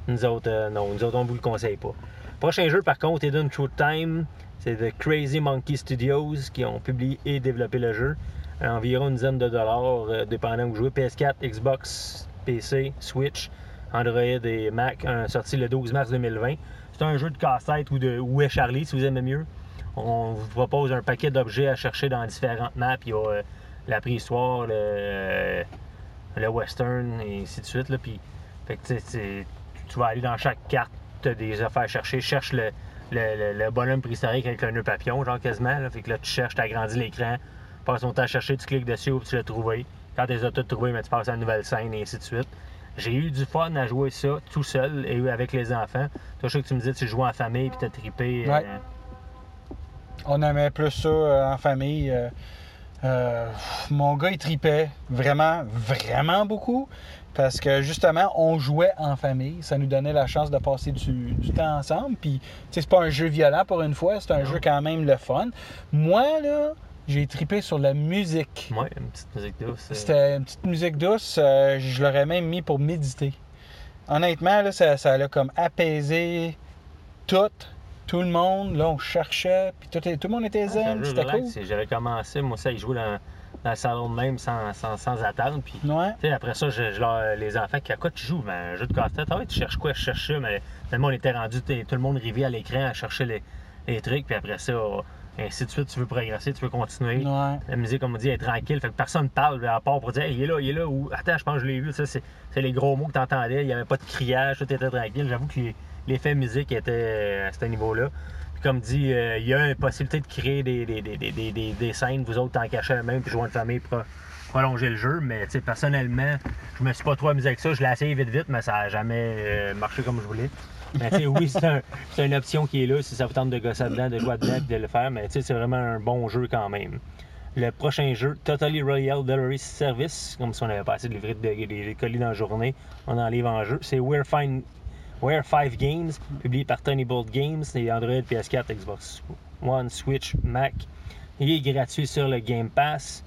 nous autres, euh, non, nous autres, on vous le conseille pas. Prochain jeu, par contre, Hidden Truth Time. C'est de Crazy Monkey Studios qui ont publié et développé le jeu. À environ une dizaine de dollars, euh, dépendant où vous jouez. PS4, Xbox, PC, Switch, Android et Mac, un- sorti le 12 mars 2020. C'est un jeu de casse-tête ou de Où est Charlie, si vous aimez mieux. On vous propose un paquet d'objets à chercher dans différentes maps. Il y a euh, la préhistoire, le, euh, le western et ainsi de suite. Là. Puis, fait que, tu vas aller dans chaque carte, tu des affaires à chercher. Cherche le, le, le- bonhomme préhistorique avec le nœud papillon, genre quasiment. Là. Fait que là, tu cherches, tu agrandis l'écran, passe ton temps à chercher, tu cliques dessus, puis tu l'as trouvé. Quand tu les as toutes trouvées, mais tu passes à une nouvelle scène et ainsi de suite. J'ai eu du fun à jouer ça tout seul et avec les enfants. Toi, je sais que tu me disais tu jouais en famille puis t'as trippé. euh, Ouais. On aimait plus ça euh, en famille. euh, euh, mon gars, il tripait vraiment, vraiment beaucoup. Parce que justement, on jouait en famille. Ça nous donnait la chance de passer du, du temps ensemble. Puis, c'est pas un jeu violent pour une fois. C'est un Non. jeu quand même le fun. Moi, là, j'ai trippé sur la musique. Ouais, une petite musique douce. euh. C'était une petite musique douce. euh, je l'aurais même mis pour méditer. Honnêtement, là, ça, ça a comme apaisé tout, tout le monde. Là, on cherchait, puis tout, tout le monde était Ah, zen. C'était cool. J'avais commencé, moi, ça, ils jouaient dans, dans le salon de même sans, sans, sans attendre. Puis, Ouais. après ça, je, je leur- les enfants, à quoi tu joues? Ben, un jeu de casse-tête. Ah ouais, tu cherches quoi? Je cherche ça, mais tellement on était rendu, tout le monde rivait à l'écran à chercher les, les trucs. Puis après ça, ainsi de suite, tu veux progresser, tu veux continuer. Ouais. La musique, comme on dit, est tranquille. Fait que personne ne parle à part pour dire Hey, il est là, il est là. Ou attends, je pense que je l'ai vu. Ça, c'est, les gros mots que tu entendais. Il n'y avait pas de criage, tout était tranquille. J'avoue que les- l'effet musique était euh, à ce niveau-là. Puis comme dit, euh, il y a une possibilité de créer des, des, des, des, scènes, vous autres, en cachez même, puis jouer en famille pour prolonger le jeu. Mais personnellement, je me suis pas trop amusé avec ça. Je l'ai essayé vite, vite, mais ça n'a jamais euh, marché comme je voulais. Mais oui, c'est, un- une option qui est là si ça vous tente de gosser dedans, de jouer dedans et de le faire. Mais c'est vraiment un bon jeu quand même. Le prochain jeu, Totally Royal Delivery Service, comme si on avait pas assez de livrer colis dans la journée, on en livre en jeu. C'est Where, Fine, Where 5 Games, publié par Tony Bolt Games, c'est Android, PS4, Xbox One, Switch, Mac. Il est gratuit sur le Game Pass.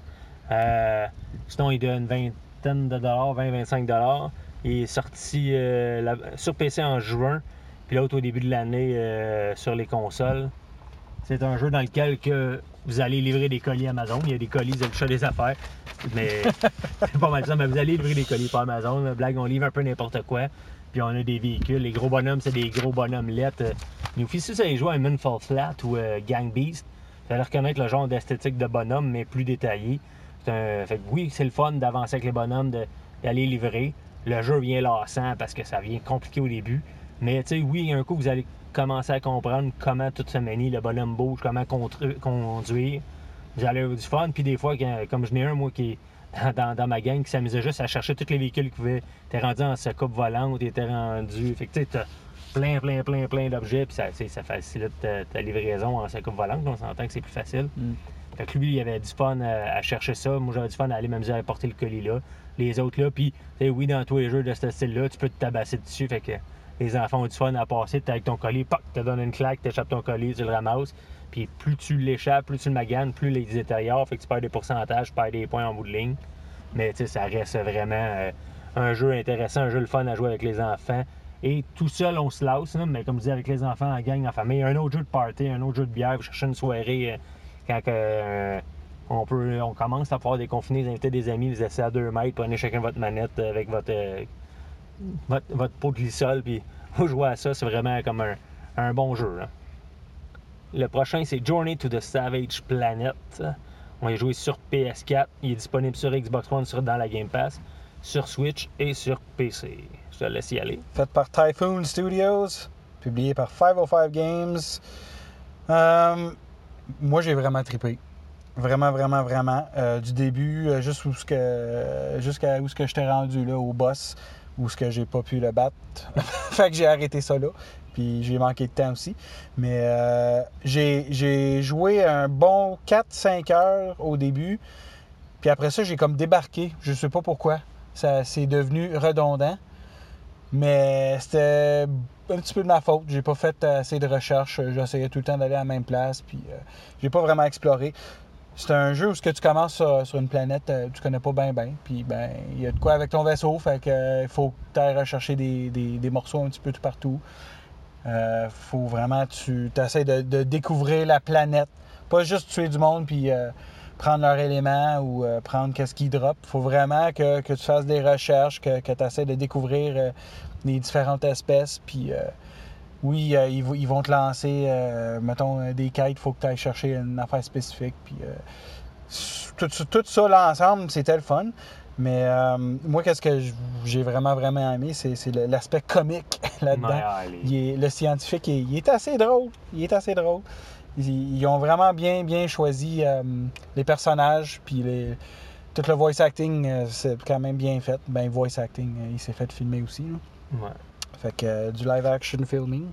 Euh, sinon, il donne une vingtaine de dollars, 20-25 dollars. Il est sorti euh, sur PC en juin, puis l'autre au début de l'année euh, sur les consoles. C'est un jeu dans lequel que vous allez livrer des colis Amazon. Il y a des colis, vous avez des affaires. Mais [LAUGHS] c'est pas mal ça. Mais vous allez livrer des colis par Amazon. La blague, on livre un peu n'importe quoi. Puis on a des véhicules. Les gros bonhommes, c'est des gros bonhommes lettres. Nous, si vous avez joué à Moon Fall Flat ou euh, Gang Beast, vous allez reconnaître le genre d'esthétique de bonhomme, mais plus détaillé. Fait que oui, c'est le fun d'avancer avec les bonhommes, d'aller livrer. Le jeu vient lassant parce que ça vient compliqué au début. Mais tu sais, oui, un coup, vous allez commencer à comprendre comment tout se manie, le bonhomme bouge, comment conduire. Vous allez avoir du fun. Puis des fois, comme je n'ai un, moi, qui dans, dans- dans ma gang, qui s'amusait juste à chercher tous les véhicules qui pouvaient. T'es rendu en coupe volante, t'es rendu. Fait que tu sais, plein, plein, plein, plein d'objets, puis ça, ça facilite ta, ta livraison en coupe volante. On s'entend que c'est plus facile. Mm. Fait que lui, il avait du fun à, à chercher ça. Moi, j'avais du fun à aller m'amuser à porter le colis là. Les autres là, puis, oui, dans tous les jeux de ce style-là, tu peux te tabasser dessus. Fait que les enfants ont du fun à passer. T'es avec ton colis, poc, te donnes une claque, t'échappes ton colis, tu le ramasses. Puis plus tu l'échappes, plus tu le maganes, plus les détériores. Fait que tu perds des pourcentages, tu perds des points en bout de ligne. Mais tu sais, ça reste vraiment euh, un jeu intéressant, un jeu le fun à jouer avec les enfants Et tout seul, on se lasse, là, mais comme je dis, avec les enfants, en gang, en famille, un autre jeu de party, un autre jeu de bière, vous cherchez une soirée euh, quand euh, on, commence à pouvoir déconfiner, vous invitez des amis, vous essayez à 2 mètres, prenez chacun votre manette avec votre, votre, pot de glissol, puis [LAUGHS] vous jouez à ça, c'est vraiment comme un, un bon jeu. Le prochain, c'est Journey to the Savage Planet. On va jouer sur PS4. Il est disponible sur Xbox One, sur, dans la Game Pass, sur Switch et sur PC. Je te laisse y aller. Fait par Typhoon Studios, publié par 505 Games. Euh, moi, j'ai vraiment trippé. Vraiment, vraiment, vraiment. Euh, du début, euh, juste où jusqu'à où ce que j'étais rendu là, au boss, où ce que j'ai pas pu le battre. [LAUGHS] fait que j'ai arrêté ça là. Puis j'ai manqué de temps aussi. Mais euh, j'ai joué un bon 4-5 heures au début. Puis après ça, j'ai comme débarqué. Je sais pas pourquoi. Ça c'est devenu redondant. Mais c'était un petit peu de ma faute. J'ai pas fait assez de recherches. J'essayais tout le temps d'aller à la même place. Puis euh, j'ai pas vraiment exploré. C'est un jeu où ce que tu commences sur, une planète, euh, tu connais pas bien bien. Puis ben, il y a de quoi avec ton vaisseau. Fait que euh, faut que tu ailles rechercher des, des- des morceaux un petit peu tout partout. Euh, faut vraiment que tu essaies de, découvrir la planète. Pas juste tuer du monde puis euh, prendre leurs éléments ou euh, prendre qu'est-ce qu'ils drop. faut vraiment que, que tu fasses des recherches, que, que tu essaies de découvrir les différentes espèces. Puis oui, ils, vont- te lancer, mettons, des quêtes. Faut que tu ailles chercher une affaire spécifique. Puis tout, tout ça, l'ensemble, c'était le fun. Mais euh, moi, qu'est-ce que j'ai vraiment, vraiment aimé, c'est l'aspect comique [LAUGHS] là-dedans. Le scientifique, il, il est assez drôle. Il est assez drôle. Ils, ils ont vraiment bien, bien choisi euh, les personnages, puis les, tout le voice acting, euh, c'est quand même bien fait. Ben, voice acting, il s'est fait filmer aussi. là. ouais. Fait que euh, du live action filming.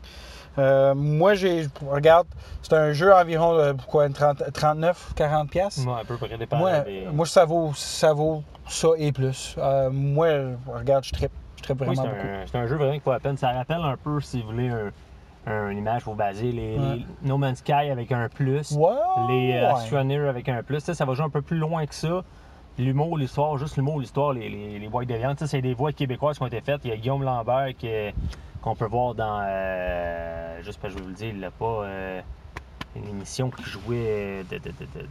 Euh, moi, j'ai. Regarde, c'est un jeu environ, euh, quoi, une 30 39, 40 pièces. Ouais, à peu près dépendant Moi, des- moi, ça vaut, ça vaut ça et plus. Euh, moi, regarde, je trippe. Je trippe Oui, vraiment c'est beaucoup. un, c'est un jeu vraiment qui vaut la peine. Ça rappelle un peu, si vous voulez, un, un- une image pour baser les, Ouais. les No Man's Sky avec un plus, les euh, ouais. Astroneer avec un plus. Ça va jouer un peu plus loin que ça. L'humour, l'histoire, juste l'humour, l'histoire, les, les, les voix de viande, c'est des voix québécoises qui ont été faites. Il y a Guillaume Lambert qui est- qu'on peut voir dans. euh, juste parce que je vais vous le dire, il n'a pas. euh, une émission qui jouait de. de, de, de, de-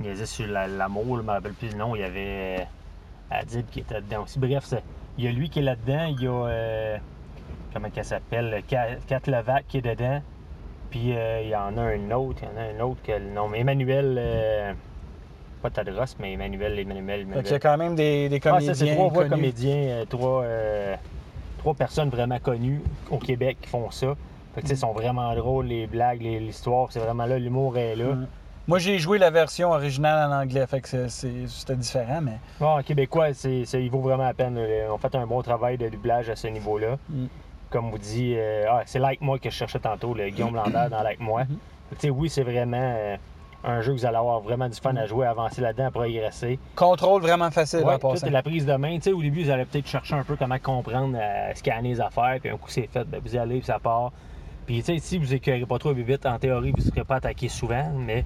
il niaisait sur la- l'amour, je ne me rappelle plus le nom. Il y avait euh, Adib qui était dedans aussi. Bref, c'est- il y a lui qui est là-dedans. Il y a. euh, comment qu'elle s'appelle Kat Kat Levac qui est dedans. Puis euh, il y en a un autre. Il y en a un autre que le nom. Emmanuel. euh, pas Tadros, mais Emmanuel, Emmanuel, Emmanuel. qu'il y a quand même des, des Ah, comédiens. ça, c'est trois voix comédiens, euh, trois, euh, trois personnes vraiment connues au Québec qui font ça. Fait que, ils sont vraiment drôles, les blagues, les- l'histoire, c'est vraiment là, l'humour est là. Moi, j'ai joué la version originale en anglais, fait que c'était différent, mais Bon, en québécois, c'est, c'est- il vaut vraiment la peine. là. On fait un bon travail de doublage à ce niveau-là. Mm. Comme vous dit, euh, ah, c'est Like Moi que je cherchais tantôt, le Guillaume [COUGHS] Lambert dans Like Moi. Mhm. Tu sais, oui, c'est vraiment euh, un jeu que vous allez avoir vraiment du fun à jouer, à avancer là-dedans, à progresser. contrôle vraiment facile Ouais, en passant. la prise de main. Au début, vous allez peut-être chercher un peu comment comprendre, euh, scanner les affaires, puis un coup c'est fait, ben, vous y allez, puis ça part. Puis, si vous écœurez pas trop vite, en théorie, vous ne serez pas attaqué souvent, mais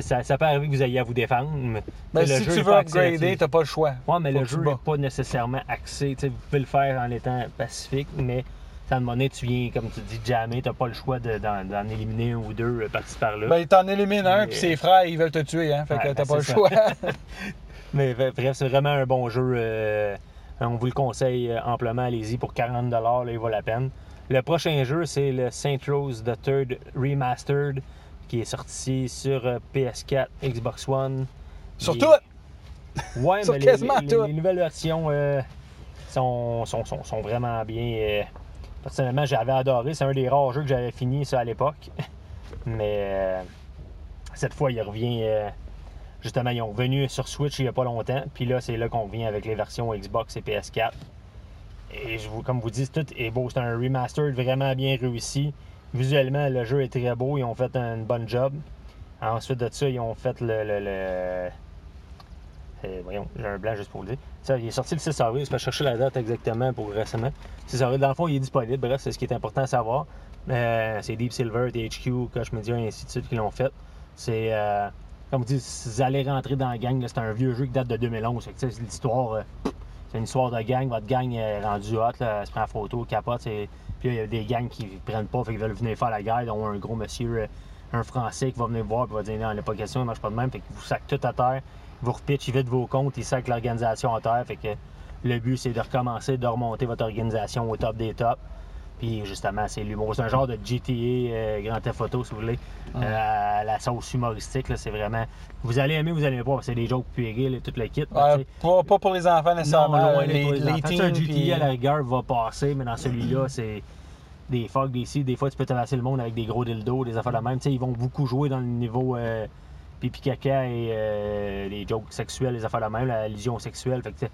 ça, ça peut arriver que vous ayez à vous défendre. mais, Ben, si tu veux upgrader, t'as pas le choix. Ouais, mais Faut le jeu n'est pas nécessairement axé. Vous pouvez le faire en étant pacifique, mais à un moment donné, tu viens, comme tu dis, jammer, t'as pas le choix de- d'en éliminer un ou deux euh, par-ci par-là. Ben, t'en élimines un, puis ses frères, ils veulent te tuer, hein. Fait que Ouais, t'as ben, pas le choix. [LAUGHS] Mais bref, c'est vraiment un bon jeu. euh, on vous le conseille euh, amplement. Allez-y pour 40 là, il vaut la peine. Le prochain jeu, c'est le Saint Rose the Third Remastered qui est sorti sur euh, PS4, Xbox One. Sur tout! Ouais, [LAUGHS] Sur mais les- quasiment les, tout. les nouvelles versions euh, sont, sont, sont, sont vraiment bien. euh, personnellement, j'avais adoré. C'est un des rares jeux que j'avais fini ça à l'époque. [LAUGHS] Mais euh, cette fois, il revient. euh, justement, ils ont revenu sur Switch il n'y a pas longtemps. Puis là, c'est là qu'on revient avec les versions Xbox et PS4. Et je vous, comme vous dis, tout est beau. C'est un remastered vraiment bien réussi. Visuellement, le jeu est très beau. Ils ont fait un bonne job. Ensuite de ça, ils ont fait le- euh, voyons, j'ai un blanc juste pour le dire. Ça, il est sorti le 6 avril. Je vais chercher la date exactement pour récemment. 6 avril, dans le fond, il est disponible. Bref, c'est ce qui est important à savoir. Euh, c'est Deep Silver, THQ, Koch Media et ainsi de suite qui l'ont fait. C'est. euh, comme vous dites, si vous allez rentrer dans la gang, c'est un vieux jeu qui date de 2011. Fait que, tu sais, l'histoire. c'est une histoire de gang. Votre gang est rendue hot, là, elle se prend en photo, capote. c'est- Puis il y a des gangs qui prennent pas, fait qu'ils veulent venir faire la guerre. dont un gros monsieur, un Français qui va venir voir et va dire non, il n'y a pas question, il marche pas de même. Fait que vous sac tout à terre, vous repitchez vite vos comptes, il sac l'organisation à terre. Fait que le but, c'est de recommencer, de remonter votre organisation au top des tops. Puis justement, c'est l'humour. C'est un genre de GTA euh, Grand Theft Auto, si vous voulez. Ouais. Euh, à la sauce humoristique, là, c'est vraiment. Vous allez aimer, vous allez pas. parce que C'est des jokes puérils et tout le kit. Ouais, pas, pas pour les enfants non, nécessairement. loin d'être les, les enfants. Sais, un GTA puis- à la rigueur va passer, mais dans celui-là, c'est des fuck, des ci. Des fois, tu peux tabasser le monde avec des gros dildos, des affaires de même. Tu sais, ils vont beaucoup jouer dans le niveau euh, pipi caca et euh, les jokes sexuels, les affaires de même, la lésion sexuelle. Fait que,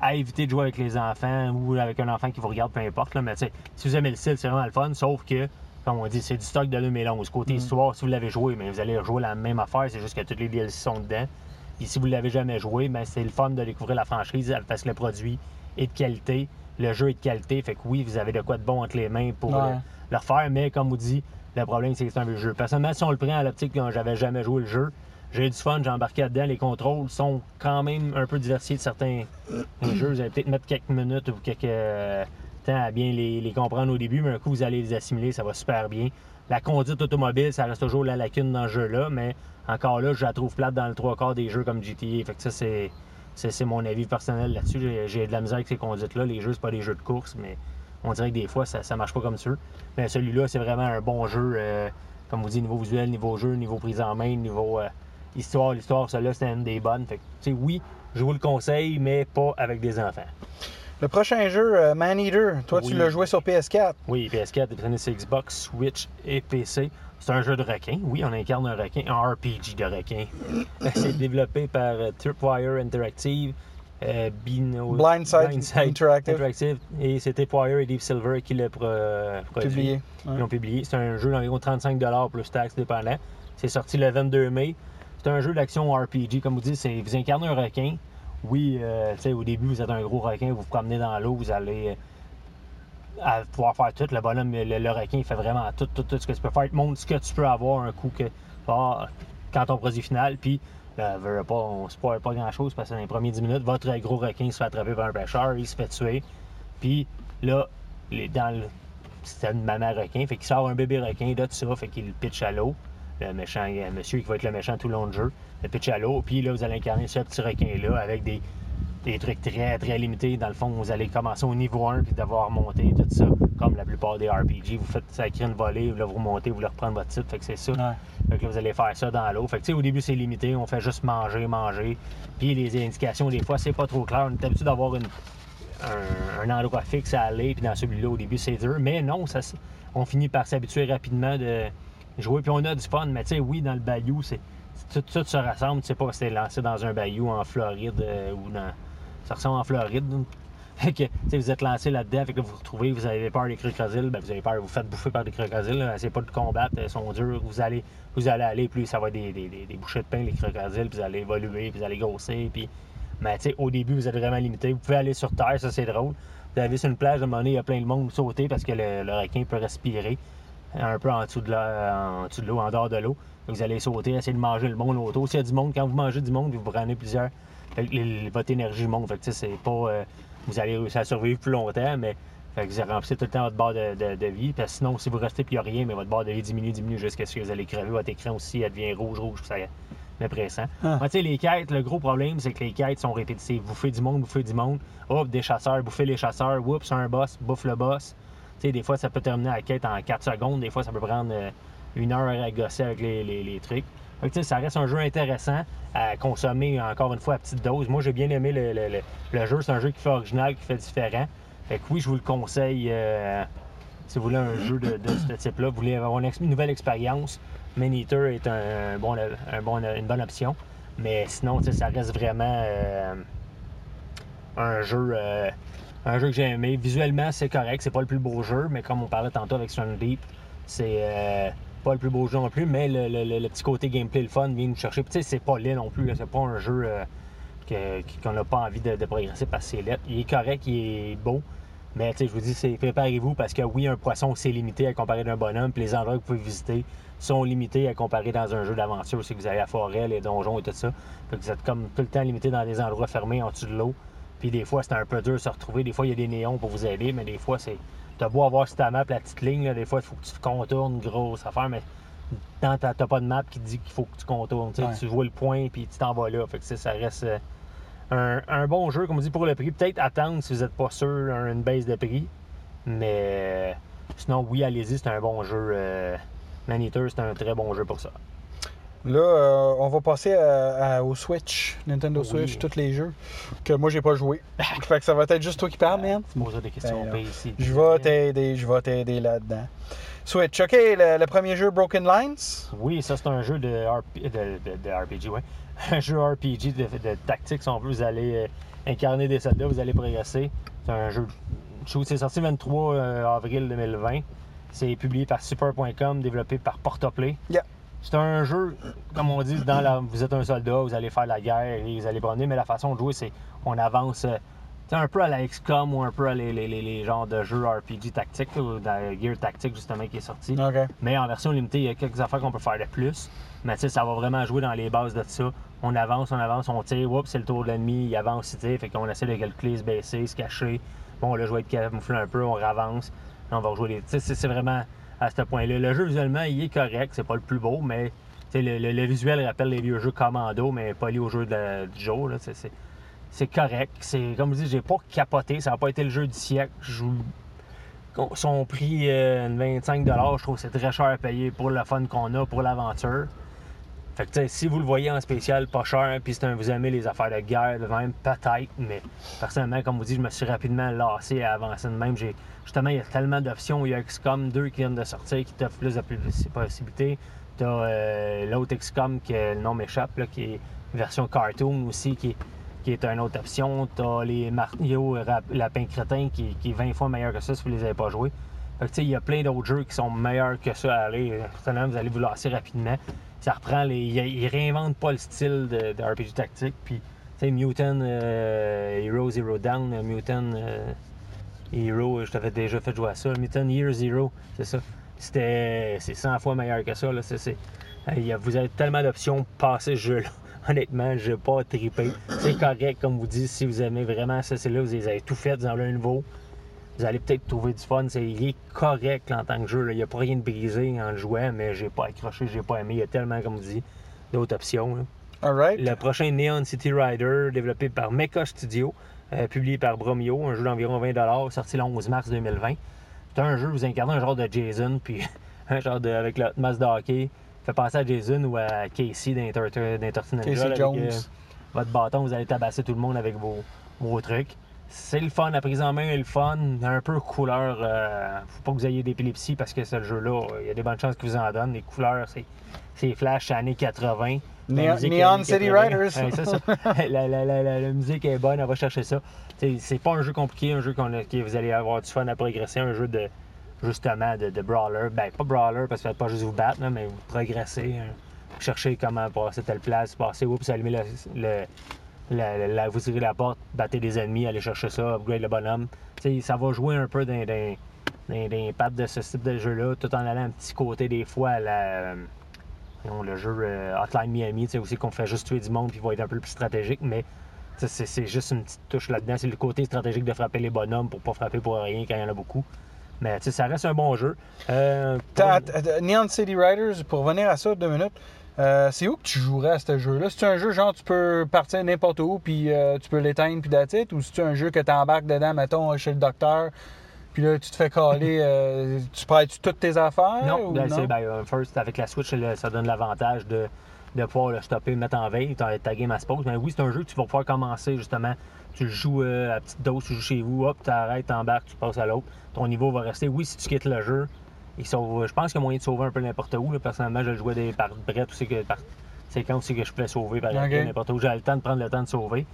à éviter de jouer avec les enfants ou avec un enfant qui vous regarde, peu importe. Là, mais si vous aimez le style, c'est vraiment le fun. Sauf que, comme on dit, c'est du stock de 2011. Côté Mm. histoire, si vous l'avez joué, mais vous allez rejouer la même affaire, c'est juste que toutes les DLC sont dedans. Puis si vous ne l'avez jamais joué, ben, c'est le fun de découvrir la franchise parce que le produit est de qualité, le jeu est de qualité. Fait que oui, vous avez de quoi de bon entre les mains pour Ouais. le, le refaire, mais comme vous dit, le problème c'est que c'est un vieux jeu. Personnellement, si on le prend à l'optique quand j'avais jamais joué le jeu, j'ai eu du fun, j'ai embarqué là-dedans. Les contrôles sont quand même un peu diversifiés de certains [CLEARS THROAT] jeux. Vous allez peut-être mettre quelques minutes ou quelques euh, temps à bien les, les comprendre au début, mais un coup vous allez les assimiler, ça va super bien. La conduite automobile, ça reste toujours la lacune dans ce jeu-là, mais encore là, je la trouve plate dans le trois quarts des jeux comme GTA. Fait que ça, c'est. C'est mon avis personnel là-dessus. J'ai- J'ai de la misère avec ces conduites-là. Les jeux, c'est pas des jeux de course, mais on dirait que des fois, ça, ça marche pas comme ça. Mais celui-là, c'est vraiment un bon jeu. euh, comme vous dites, niveau visuel, niveau jeu, niveau prise en main, niveau euh, histoire. L'histoire, celle-là, c'était une des bonnes. Fait que, oui, je vous le conseille, mais pas avec des enfants. Le prochain jeu, euh, Maneater, toi, tu l'as joué sur PS4. Oui, PS4, disponible sur Xbox, Switch et PC. C'est un jeu de requin. Oui, on incarne un requin, un RPG de requin. C'est développé par euh, Tripwire Interactive, euh, Bino- Blindside Interactive. Interactive, et c'est Tripwire et Deep Silver qui l'ont pro- produit. Publié. Ouais. Ils l'ont publié. C'est un jeu d'environ 35 plus taxes dépendant. C'est sorti le 22 mai. C'est un jeu d'action RPG, comme vous dites, c'est vous incarnez un requin. Oui, euh, au début, vous êtes un gros requin, vous vous promenez dans l'eau, vous allez euh, pouvoir faire tout. Le bonhomme, le, requin, il fait vraiment tout, tout, tout ce que tu peux faire. Il montre ce que tu peux avoir un coup que ah, quand ton produit final. Puis, euh, on spoil pas grand chose parce que dans les premiers 10 minutes, votre gros requin se fait attraper par un pêcheur, il se fait tuer. Puis là, les- dans le. C'était une maman requin, fait qu'il sort un bébé requin de ça, fait qu'il le pitch à l'eau. Le méchant, euh, monsieur qui va être le méchant tout le long du jeu, le pitch à l'eau. Puis là, vous allez incarner ce petit requin-là avec des, des trucs très très limités. Dans le fond, vous allez commencer au niveau 1 puis devoir monter tout ça. Comme la plupart des RPG, vous faites sacrer une volée, là, vous remontez, vous voulez reprendre votre titre, fait que c'est ça. Ouais. Fait que là, vous allez faire ça dans l'eau. Fait que, tu sais, au début, c'est limité. On fait juste manger, manger. Puis les indications, des fois, c'est pas trop clair. On est habitué d'avoir une- un, un endroit fixe à aller. Puis dans celui-là, au début, c'est dur. Mais non, ça, on finit par s'habituer rapidement de jouer. Puis on a du fun. Mais tu sais, oui, dans le bayou, c'est tout, se rassemble. Tu sais pas que c'était lancé dans un bayou en Floride euh, ou dans. Ça ressemble en Floride. [LAUGHS] Fait que, vous êtes lancé là-dedans, fait que vous vous retrouvez, vous avez peur des crocodiles, ben, vous avez peur, vous faites bouffer par des crocodiles, là. essayez pas de combattre, ils sont durs, vous allez, vous allez aller, plus ça va être des, bouchées de pain, les crocodiles, puis vous allez évoluer, puis vous allez grossir, puis... Mais tu sais, au début, vous êtes vraiment limité. Vous pouvez aller sur Terre, ça c'est drôle. Vous allez sur une plage, à un moment donné, il y a plein de monde sauter parce que le requin peut respirer un peu en dessous de la- en dessous de l'eau, en dehors de l'eau. Vous allez sauter, essayer de manger le monde autour. S'il y a du monde, quand vous mangez du monde, vous prenez plusieurs, fait que les- votre énergie monte. Fait que c'est pas. euh, vous allez réussir à survivre plus longtemps, mais fait que vous remplissez tout le temps votre barre de, de- de vie. Parce que sinon, si vous restez puis il n'y a rien, mais votre barre de vie diminue, diminue jusqu'à ce que vous allez crever. Votre écran aussi, elle devient rouge, rouge, puis ça est pressant. Ah. Tu sais, les quêtes, le gros problème, c'est que les quêtes sont répétitives. Bouffer du monde, bouffer du monde. Hop, des chasseurs, bouffer les chasseurs. Oups, un boss, bouffe le boss. Des fois, ça peut terminer la quête en 4 secondes. Des fois, ça peut prendre euh, une heure à gosser avec les, les- trucs. Ça reste un jeu intéressant à consommer, encore une fois, à petite dose. Moi, j'ai bien aimé le, le- le- jeu. C'est un jeu qui fait original, qui fait différent. Fait que oui, je vous le conseille. euh, si vous voulez un jeu de, de ce type-là, vous voulez avoir une, nouvelle expérience, Man-Eater est un, bon, un bon- une bonne option. Mais sinon, ça reste vraiment euh, un jeu euh, un jeu que j'ai aimé. Visuellement, c'est correct. C'est pas le plus beau jeu, mais comme on parlait tantôt avec Strong Deep, c'est euh, pas le plus beau jeu non plus. Mais le, petit côté gameplay, le fun, vient nous chercher. Tu sais, c'est pas laid non plus. C'est pas un jeu euh, qu'on n'a pas envie de, progresser parce que c'est laid. Il est correct, il est beau. Mais tu sais, je vous dis, préparez-vous parce que oui, un poisson, c'est limité à comparer d'un bonhomme. Puis les endroits que vous pouvez visiter sont limités à comparer dans un jeu d'aventure. Si vous avez la forêt, les donjons et tout ça. Vous êtes comme tout le temps limité dans des endroits fermés en dessous de l'eau. Puis des fois, c'est un peu dur de se retrouver. Des fois, il y a des néons pour vous aider, mais des fois, c'est. T'as beau avoir sur ta map la petite ligne, là, des fois, il faut que tu contournes grosse affaire, mais tant t'as t'as pas de map qui te dit qu'il faut que tu contournes. tu sais, Ouais. Tu vois le point, puis tu t'en vas là. Fait que ça, reste euh, un, un bon jeu, comme on dit, pour le prix. Peut-être attendre si vous n'êtes pas sûr une baisse de prix. Mais euh, sinon, oui, allez-y, c'est un bon jeu. Euh, Maneater, c'est un très bon jeu pour ça. Là, euh, on va passer à- à- au Switch, Nintendo Oui. Switch, tous les jeux que moi j'ai pas joué. [LAUGHS] fait que ça va être juste toi qui parles, man. Des questions Ben, ici. Je vais t'aider, je vais t'aider là-dedans. Switch, ok, le, le premier jeu Broken Lines. Oui, ça c'est un jeu de, RP de, de- de RPG, ouais. [LAUGHS] Un jeu RPG de, tactique, si on veut. Vous allez euh, incarner des soldats, vous allez progresser. C'est un jeu. C'est sorti le 23 euh, avril 2020. C'est publié par Super.com, développé par Portoplay. Yeah. C'est un jeu, comme on dit, dans la, vous êtes un soldat, vous allez faire la guerre et vous allez prendre, mais la façon de jouer, c'est on avance euh, un peu à la XCOM ou un peu à les, les, les, les genres de jeux RPG tactiques, ou dans Gear Tactique justement qui est sorti. Mais en version limitée, il y a quelques affaires qu'on peut faire de plus. Mais tu sais, ça va vraiment jouer dans les bases de ça. On avance, on avance, on tire, oups, c'est le tour de l'ennemi, il avance, sais. Fait qu'on essaie de calculer, se baisser, se cacher. Bon, là, je vais être camouflé un peu, on avance. On va rejouer les. Tu sais, c'est vraiment à ce point-là. Le jeu, visuellement, il est correct, c'est pas le plus beau, mais le, le- visuel rappelle les vieux jeux Commando, mais pas lié au jeu du jour. C'est correct. C'est comme je dis, j'ai pas capoté. Ça n'a pas été le jeu du siècle. Je son prix euh, 25 je trouve que c'est très cher à payer pour le fun qu'on a, pour l'aventure. Fait que si vous le voyez en spécial, pas cher, puis c'est vous aimez les affaires de guerre, de même, peut-être, mais personnellement, comme vous dites, je me suis rapidement lassé à avancer de même. Justement, il y a tellement d'options. Il y a XCOM 2 qui viennent de sortir, qui t'offre plus de possi- possibilités. T'as euh, l'autre XCOM, qui le nom m'échappe, qui est version cartoon aussi, qui est, qui est une autre option. T'as les Mario Lapin Crétin, qui, est 20 fois meilleur que ça si vous les avez pas joués. Fait que, il y a plein d'autres jeux qui sont meilleurs que ça. Allez, certainement, vous allez vous lasser rapidement. Ça reprend les. Ils réinventent pas le style de, RPG tactique. Puis, tu sais, Mutant euh, Hero Zero Down, euh, Mutant euh, Hero, je t'avais déjà fait jouer à ça. Mutant Year Zero, c'est ça. C'était. C'est 100 fois meilleur que ça. Là. C'est, vous avez tellement d'options passer ce jeu-là. [LAUGHS] Honnêtement, je n'ai pas trippé. C'est correct, comme vous dites, si vous aimez vraiment ça, c'est là, vous les avez tout fait, avez un nouveau vous allez peut-être trouver du fun. C'est, il est correct en tant que jeu. là. Il n'y a pas rien de brisé en le jouant, mais j'ai pas accroché, j'ai pas aimé. Il y a tellement, comme vous dites, d'autres options. là. Alright. Le prochain Neon City Rider, développé par Mecha Studio, euh, publié par Bromio, un jeu d'environ 20 sorti le 11 mars 2020. C'est un jeu où vous incarnez un genre de Jason, [LAUGHS] puis un genre de, avec le masse de hockey. Fait penser à Jason ou à Casey Ninja, Casey avec, Jones. euh, votre bâton, vous allez tabasser tout le monde avec vos, vos trucs. C'est le fun, la prise en main est le fun, un peu couleur. euh, faut pas que vous ayez d'épilepsie parce que ce jeu-là, euh, il y a des bonnes chances que vous en donne. Les couleurs, c'est, c'est flash, années 80. La Néon- musique est Neon City 80. Riders. Ouais, ça. [LAUGHS] la, la- la- la- la musique est bonne, on va chercher ça. C'est pas un jeu compliqué, un jeu qu'on que vous allez avoir du fun à progresser, un jeu de justement de, de brawler. Ben pas brawler parce que vous pas juste vous battre, là, mais vous progressez, hein. Vous cherchez comment passer telle place, passer, oups, allumer le, le- la- vous tirez la porte, battez des ennemis, allez chercher ça, upgrade le bonhomme. T'sais, ça va jouer un peu dans, les pattes de ce type de jeu-là, tout en allant un petit côté des fois à la. non, le jeu euh, Hotline Miami, tu sais, aussi qu'on fait juste tuer du monde puis va être un peu plus stratégique, mais c'est c'est juste une petite touche là-dedans. C'est le côté stratégique de frapper les bonhommes pour pas frapper pour rien quand il y en a beaucoup. Mais ça reste un bon jeu. Euh, Neon City Riders, pour revenir à ça deux minutes, euh, c'est où que tu jouerais à ce jeu-là? C'est un jeu genre tu peux partir n'importe où puis euh, tu peux l'éteindre puis it? Ou c'est un jeu que tu embarques dedans, mettons, chez le docteur, puis là tu te fais caler, [LAUGHS] euh, tu prêtes toutes tes affaires? Non, ou ben, c'est- ben, first, avec la Switch, ça donne l'avantage de, de pouvoir le stopper, le mettre en veille, ta, ta game à se pause. Mais oui, c'est un jeu que tu vas pouvoir commencer justement. Tu joues à petite dose, tu joues chez vous, hop, tu arrêtes, t'embarques, tu passes à l'autre. Ton niveau va rester. Oui, si tu quittes le jeu, il sauve, je pense qu'il y a moyen de sauver un peu n'importe où. là. Personnellement, je le jouais des, par brette aussi que par séquence que je pouvais sauver par Ok. n'importe où. J'avais le temps de prendre le temps de sauver.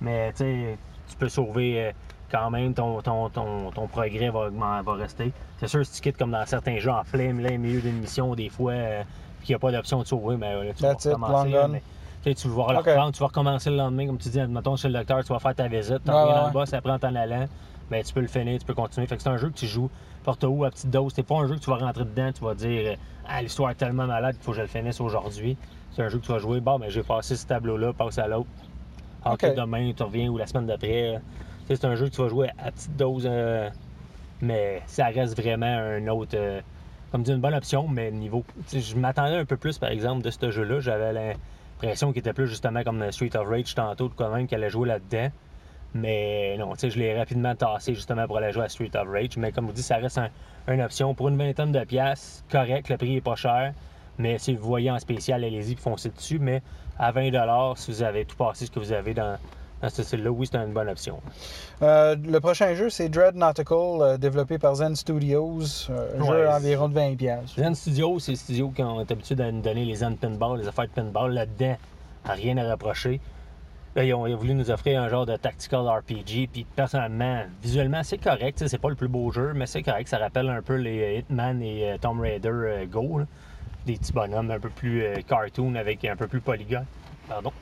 Mais tu peux sauver euh, quand même, ton, ton, ton, ton progrès va, va rester. C'est sûr, si tu quittes comme dans certains jeux en plein, plein milieu d'une mission, des fois, euh, puis qu'il n'y a pas d'option de sauver, mais là, tu That's vas recommencer. mais, tu vas reprendre, tu vas recommencer le lendemain, comme tu dis, admettons chez le docteur, tu vas faire ta visite, t'en reviens ouais, dans le bas, ça prend en allant, mais tu peux le finir, tu peux continuer. Fait que c'est un jeu que tu joues porte où à petite dose. C'est pas un jeu que tu vas rentrer dedans, tu vas dire Ah, l'histoire est tellement malade qu'il faut que je le finisse aujourd'hui. C'est un jeu que tu vas jouer, bon, ben j'ai passé ce tableau-là, passe à l'autre. Ok. que demain, tu reviens ou la semaine d'après. C'est un jeu que tu vas jouer à petite dose, euh, mais ça reste vraiment un autre. euh, comme dit, une bonne option, mais niveau. Je m'attendais un peu plus, par exemple, de ce jeu-là. J'avais l'impression qu'il était plus justement comme Street of Rage tantôt, quand même, qu'elle allait jouer là-dedans. Mais non, tu sais, je l'ai rapidement tassé justement pour aller jouer à Street of Rage. Mais comme vous dites, ça reste un- une option pour une vingtaine de pièces, correct, le prix est pas cher. Mais si vous voyez en spécial, allez-y, foncez dessus. Mais à 20 si vous avez tout passé ce que vous avez dans, dans ce style-là, oui, c'est une bonne option. Euh, le prochain jeu, c'est Dread Nautical, euh, développé par Zen Studios. euh, un Ouais, jeu environ de 20$. piastres. Zen Studio, c'est le studio qui ont l'habitude de nous donner les Zen Pinball, les affaires de pinball. Là-dedans, rien à reprocher. Là, ils, ont, ils ont voulu nous offrir un genre de tactical RPG. Puis personnellement, visuellement, c'est correct. C'est pas le plus beau jeu, mais c'est correct. Ça rappelle un peu les Hitman et euh, Tomb Raider euh, Go. là. Des petits bonhommes un peu plus euh, cartoon avec un peu plus polygone. Pardon?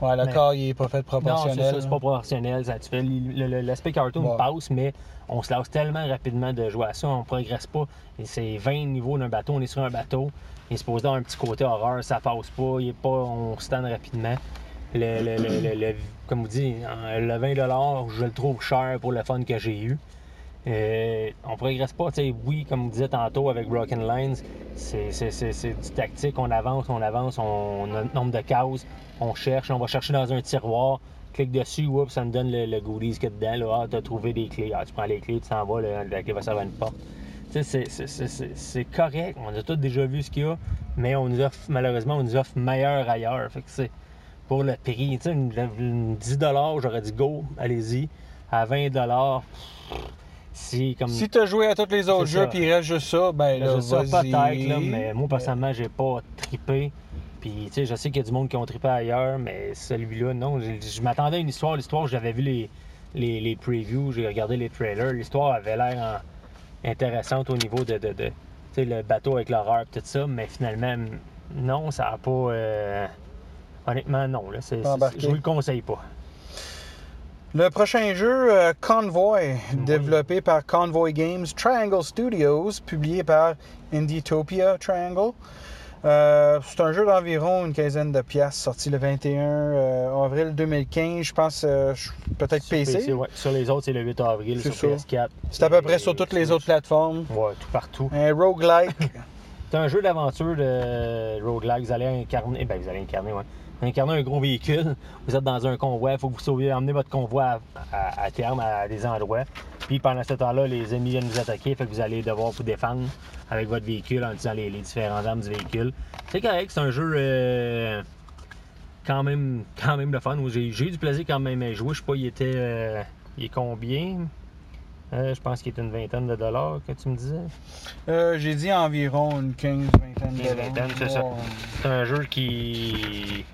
Ouais, le Mais- corps, il est pas fait Non, c'est proportionnel. ça, c'est pas proportionnel. L'aspect cartoon passe, mais on se lasse tellement rapidement de jouer à ça, on progresse pas. Et C'est 20 niveaux d'un bateau, on est sur un bateau. Il est supposé avoir un petit côté horreur, ça passe pas, il est pas on stand rapidement. Le, le- le- comme vous dites, en- le 20 je le trouve cher pour le fun que j'ai eu. Euh, on progresse pas, oui, comme vous disiez tantôt avec Broken Lines, c'est du tactique, on avance, on avance, on a un nombre de cases, on cherche, on va chercher dans un tiroir, clique dessus, ça me donne le, goodies qu'il y a dedans, là, ah, t'as trouvé des clés, ah, tu prends les clés, tu t'en vas, la clé va servir à une porte. C'est- correct, on a tous déjà vu ce qu'il y a, mais on nous offre, malheureusement, on nous offre meilleur ailleurs, pour le prix, tu sais, une, une 10 j'aurais dit go, allez-y, à 20 c'est comme... Si tu as joué à tous les autres jeux puis il reste juste ça, ben là, Là, je sais vas-y. peut-être, mais moi, personnellement, j'ai pas trippé. Puis, tu sais, je sais qu'il y a du monde qui ont trippé ailleurs, mais celui-là, non. Je, je m'attendais à une histoire. L'histoire, j'avais vu les, les, les previews, j'ai regardé les trailers. L'histoire avait l'air en- intéressante au niveau de, de, de, tu sais, le bateau avec l'horreur et tout ça, mais finalement, non, ça a pas. euh, honnêtement, non. Là, c'est, je vous le conseille pas. Le prochain jeu, euh, Convoy, développé par Convoy Games, Triangle Studios, publié par Indietopia Triangle. Euh, c'est un jeu d'environ une quinzaine de piastres, sorti le 21 euh, avril 2015, je pense, peut-être Sur PC. ouais. Sur les autres, c'est le 8 avril, C'est sur ça. PS4. C'est à peu près sur toutes les autres plateformes. Ouais, tout partout. Un roguelike. [LAUGHS] C'est un jeu d'aventure de roguelike. Vous allez incarner, ben vous allez incarner, ouais. Incarner un gros véhicule. Vous êtes dans un convoi. Il faut que vous sauviez, emmener votre convoi à, à- à terme à des endroits. Puis pendant ce temps-là, les ennemis viennent vous attaquer. Fait que vous allez devoir vous défendre avec votre véhicule en utilisant les, les différentes armes du véhicule. C'est correct. C'est un jeu euh, quand même quand même le fun. J'ai eu du plaisir quand même à jouer. Je sais pas, il était. euh, il est combien? Euh, je pense qu'il était une vingtaine de dollars que tu me disais. Euh, J'ai dit environ une 15, vingtaine de Quinze, vingtaine, c'est ça. Ouais. C'est un jeu qui.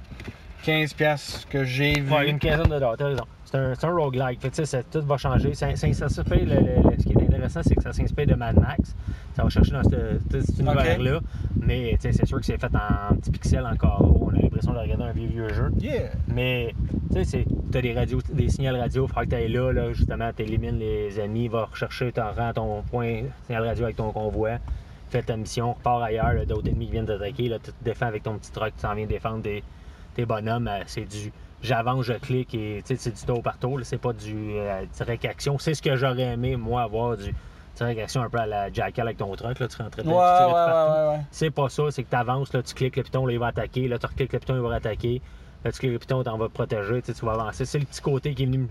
15 piastres que j'ai vu. Ouais, une quinzaine de dollars, t'as raison. C'est un, c'est un roguelike. Fait que, tu tout va changer. Ça, ça- ça s'inspire- le- le- le- ce qui est intéressant, c'est que ça s'inspire de Mad Max. Ça va chercher dans ce- tout cet univers-là. Mais tu c'est sûr que c'est fait en petits pixels encore. On a l'impression de regarder un vieux, vieux jeu. Yeah. Mais tu t'as des radios, des signaux radio, il faudra que tu là, là, justement, t'élimines les ennemis, va rechercher, t'en rends ton point signal radio avec ton convoi, fais ta mission, repars ailleurs, là, d'autres ennemis qui viennent t'attaquer, là, tu te défends avec ton petit truck, tu t'en viens défendre tes, tes bonhommes, euh, c'est du j'avance, je clique et tu sais, c'est du tour par tour, là, c'est pas du euh, direct action. C'est ce que j'aurais aimé, moi, avoir du direct action un peu à la Jackal avec ton truck, là, tu rentrais Ouais, tu tirais ouais, partout. ouais. C'est pas ça, c'est que tu avances, là, tu cliques le piton, là, il va attaquer, là, tu recliques le piton, il va attaquer, là, tu cliques le piton, t'en vas te protéger, tu vas avancer. C'est le petit côté qui est venu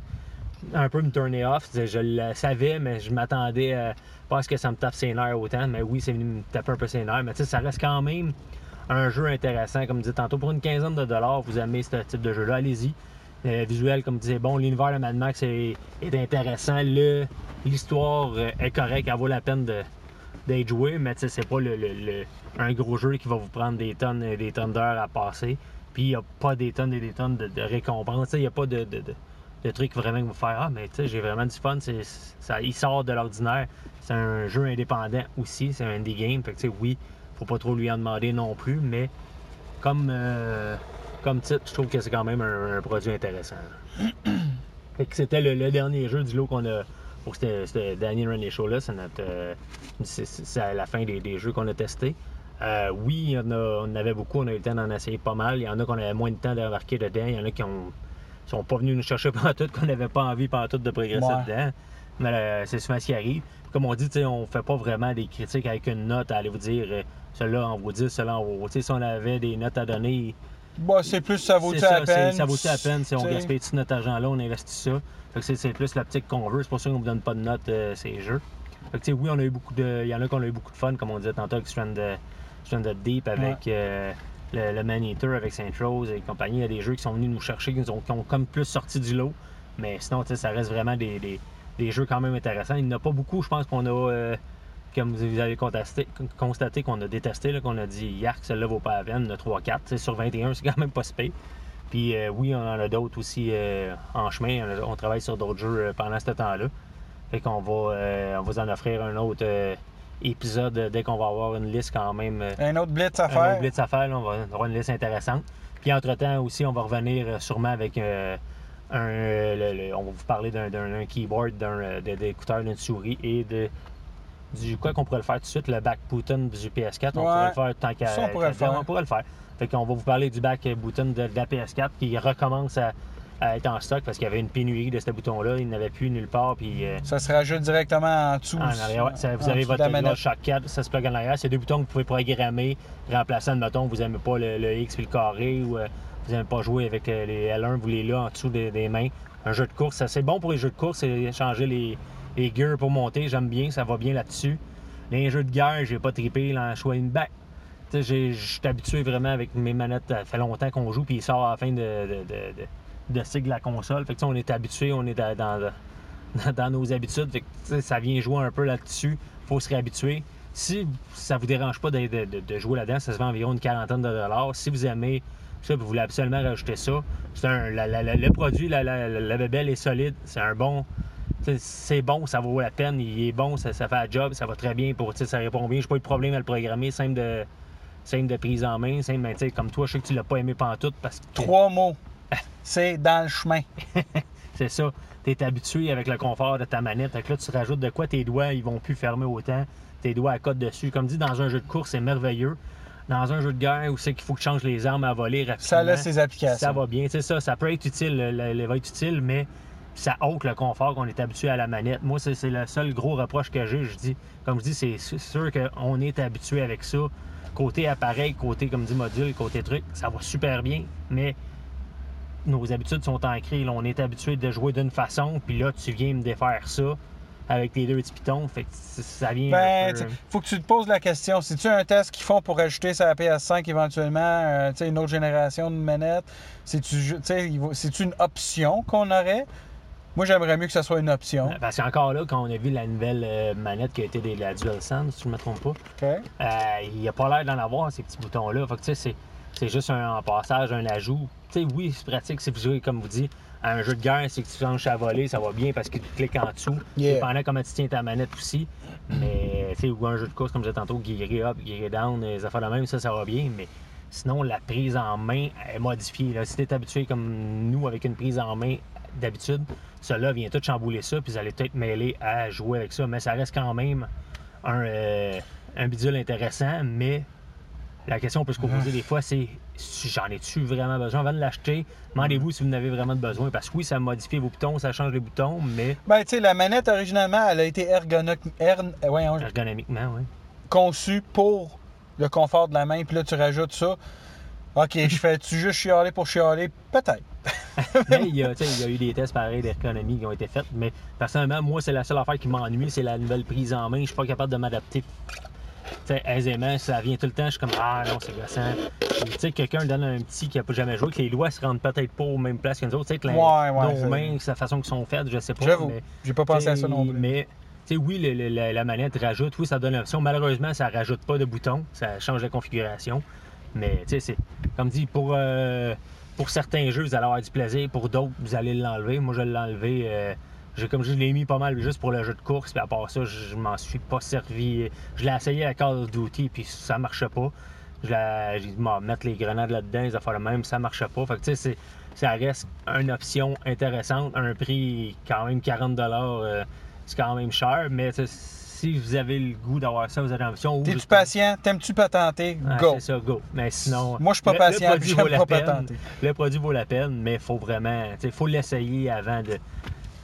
un peu me turner off. Je le savais, mais je m'attendais à pas à ce que ça me tape ses nerfs autant, mais oui, c'est venu me taper un peu ses nerfs. Mais tu sais, ça reste quand même un jeu intéressant, comme disais tantôt, pour une quinzaine de dollars, vous aimez ce type de jeu-là, allez-y. Le visuel, comme je disais, bon, l'univers de Mad Max est, est intéressant, l'histoire euh, est correcte, elle vaut la peine de, d'être joué, mais tu sais, c'est pas le, un gros jeu qui va vous prendre des tonnes et des tonnes d'heures à passer. Puis il n'y a pas des tonnes et des tonnes de, de récompenses. Il n'y a pas de, de, de- de trucs vraiment qui vous faire Ah, mais tu sais, j'ai vraiment du fun. Ça, il sort de l'ordinaire. C'est un jeu indépendant aussi. C'est un indie game. Fait que tu sais, oui, faut pas trop lui en demander non plus, mais comme, euh, comme titre, je trouve que c'est quand même un, un produit intéressant. [CLEARS THROAT] C'était le, le dernier jeu du lot qu'on a pour ce ce Daniel Rennie Show-là. C'est notre. euh, la fin des, des jeux qu'on a testés. Euh, oui, en a, on en avait beaucoup, on a eu le temps d'en essayer pas mal. Il y en a qu'on avait moins de temps de remarquer dedans. Il y en a qui ont sont pas venus nous chercher [LAUGHS] pendant tout, qu'on n'avait pas envie pendant tout de progresser Ouais. dedans. Mais euh, c'est souvent ce qui arrive. Comme on dit, on fait pas vraiment des critiques avec une note à aller vous dire celui-là en vaut 10, celui-là en vaut. Tu sais, si on avait des notes à donner, Bah, c'est plus ça vaut c'est la ça, c'est- peine? ça vaut la peine si on gaspille tout notre argent là, on investit ça? Fait que c'est- plus l'optique qu'on veut. C'est pour ça qu'on ne donne pas de notes euh, ces jeux. Fait que oui, on a eu beaucoup de. Il y en a qui ont eu beaucoup de fun, comme on disait tantôt avec Stranded, Stranded Deep, avec euh, le, le Man Eater, avec Saint Rose et compagnie. Il y a des jeux qui sont venus nous chercher, qui, nous ont, qui ont comme plus sorti du lot. Mais sinon, ça reste vraiment des, des- des jeux quand même intéressants. Il n'y en a pas beaucoup, je pense qu'on a. euh, comme vous avez constaté, constaté qu'on a détesté, qu'on a dit Yark, celle-là vaut pas la peine, a 3-4. Tu sais, Sur 21, c'est quand même pas si pire. Puis euh, oui, on en a d'autres aussi euh, en chemin. On, a- on travaille sur d'autres jeux euh, pendant ce temps-là. Fait qu'on va, euh, on vous en offrir un autre épisode dès qu'on va avoir une liste quand même. Un autre blitz à un faire. autre blitz à faire, là, on va avoir une liste intéressante. Puis entre-temps aussi, on va revenir sûrement avec un. le- le- on va vous parler d'un, keyboard, d'un, d'écouteurs, d'une souris et de. Du quoi qu'on pourrait le faire tout de suite, le back button du PS4. On pourrait le faire tant qu'à. On pourrait le faire. On pourrait le faire. Fait qu'on va vous parler du back button de, de la PS4 qui recommence à, à être en stock parce qu'il y avait une pénurie de ce bouton-là. Il n'avait plus nulle part. Puis. euh, Ça se rajoute directement en dessous. en arrière, ouais. Ça, vous avez votre. DualShock 4, ça se plug en arrière. C'est deux boutons que vous pouvez programmer, remplaçant, admettons, vous n'aimez pas le, le X puis le carré ou euh, vous n'aimez pas jouer avec les L1, vous les là en dessous des, des mains. Un jeu de course, c'est bon pour les jeux de course, c'est changer les, les gears pour monter, j'aime bien, ça va bien là-dessus. Les jeux de guerre, j'ai pas trippé dans choix une back. Je suis habitué vraiment avec mes manettes, ça fait longtemps qu'on joue, puis il sort à la fin de, de, de, de, cycle de la console. Fait que on est habitué, on est dans, dans, dans- nos habitudes. Fait ça vient jouer un peu là-dessus. faut se réhabituer. Si ça vous dérange pas de, de- jouer là-dedans, ça se vend environ une quarantaine de dollars. Si vous aimez ça, vous voulez absolument rajouter ça, un, le produit, la bébelle est solide. C'est un bon. C'est bon, ça vaut la peine, il est bon, ça, ça fait la job, ça va très bien pour, ça répond bien. J'ai pas eu de problème à le programmer, simple de, simple de prise en main, simple, mais comme toi, je sais que tu l'as pas aimé pantoute parce que Trois mots. C'est dans le chemin. [LAUGHS] c'est ça. Tu es habitué avec le confort de ta manette. Que là, tu rajoutes de quoi tes doigts, ils vont plus fermer autant. Tes doigts à côte dessus. Comme dit, dans un jeu de course, c'est merveilleux. Dans un jeu de guerre où c'est qu'il faut que tu changes les armes à voler rapidement. Ça a ses applications. Ça va bien. C'est ça, ça peut être utile, le, le- le va être utile, mais ça ôte le confort qu'on est habitué à la manette. Moi, c'est c'est le seul gros reproche que j'ai. Je dis, comme je dis, c'est sûr qu'on est habitué avec ça. Côté appareil, côté, comme dit, module, côté truc, ça va super bien, mais nos habitudes sont ancrées. là. on est habitué de jouer d'une façon, puis là, tu viens me défaire ça avec les deux petits pitons. Fait que ça vient. Ben, peu- faut que tu te poses la question. C'est-tu un test qu'ils font pour ajouter sa PS5 éventuellement, euh, une autre génération de manette? C'est-tu ju- t'sais, il va- c'est-tu une option qu'on aurait? Moi, j'aimerais mieux que ce soit une option. Parce qu'encore là, quand on a vu la nouvelle euh, manette qui a été de la DualSense, si je ne me trompe pas? Euh, il n'y a pas l'air d'en avoir, ces petits boutons-là. Fait que, tu sais, c'est, c'est juste un, en passage, un ajout. Tu sais, oui, c'est pratique si vous jouez, comme vous dites, à un jeu de guerre, c'est que tu changes à voler, ça va bien parce que tu cliques en dessous. Yeah. Dépendant comment tu tiens ta manette aussi. Mais, tu sais, ou un jeu de course, comme je disais tantôt, gearer up, gearer down, les affaires de même, ça, ça va bien. Mais sinon, la prise en main est modifiée. Là. Si tu es habitué comme nous avec une prise en main d'habitude, cela vient tout chambouler ça, puis vous allez peut-être mêler à jouer avec ça. Mais ça reste quand même un, euh, un bidule intéressant, mais la question qu'on peut se poser des fois, c'est si j'en ai-tu vraiment besoin? Avant de l'acheter? Demandez-vous si vous en avez vraiment besoin. Parce que oui, ça modifie vos boutons, ça change les boutons, mais Ben, tu sais, la manette, originalement, elle a été ergono- ern- euh, ergonomiquement, oui. conçue pour le confort de la main. Puis là, tu rajoutes ça. OK, je fais-tu juste chialer pour chialer? Peut-être. Mais il y, a, tu sais, il y a eu des tests pareils d'ergonomie qui ont été faits, mais personnellement, moi, c'est la seule affaire qui m'ennuie, c'est la nouvelle prise en main. Je suis pas capable de m'adapter aisément. Ça vient tout le temps, je suis comme Ah non, c'est gossant. Tu sais, quelqu'un donne un petit qui a pas jamais joué, que les doigts se rendent peut-être pas aux mêmes places que nous autres. Tu sais, que les- Ouais, ouais, nos c'est- mains, la façon qu'ils sont faites, je sais pas. J'avoue. J'ai pas pensé à ça non plus. Mais, tu sais, oui, le- le- la, la manette rajoute, oui, ça donne l'option. Malheureusement, ça rajoute pas de boutons, ça change la configuration. Mais, tu sais, c'est comme dit, pour, euh, pour certains jeux, vous allez avoir du plaisir. Pour d'autres, vous allez l'enlever. Moi, je l'ai enlevé. euh, j'ai comme je l'ai mis pas mal juste pour le jeu de course, puis à part ça, je, m'en suis pas servi. Je l'ai essayé à Call of Duty, puis ça marchait pas. Je j'ai dit, mettre les grenades là-dedans, les affaires le même, ça marchait pas. Fait que, tu sais, ça reste une option intéressante, un prix quand même 40 euh, c'est quand même cher, mais si vous avez le goût d'avoir ça, vous avez l'ambition. ou T'es-tu patient? T'aimes-tu patenter? Ouais, Go! C'est ça, go. Mais sinon. Moi, je suis pas le- patient, Le produit, puis vaut j'aime la pas peine. patenter. Le produit vaut la peine, mais il faut vraiment. Il faut l'essayer avant de.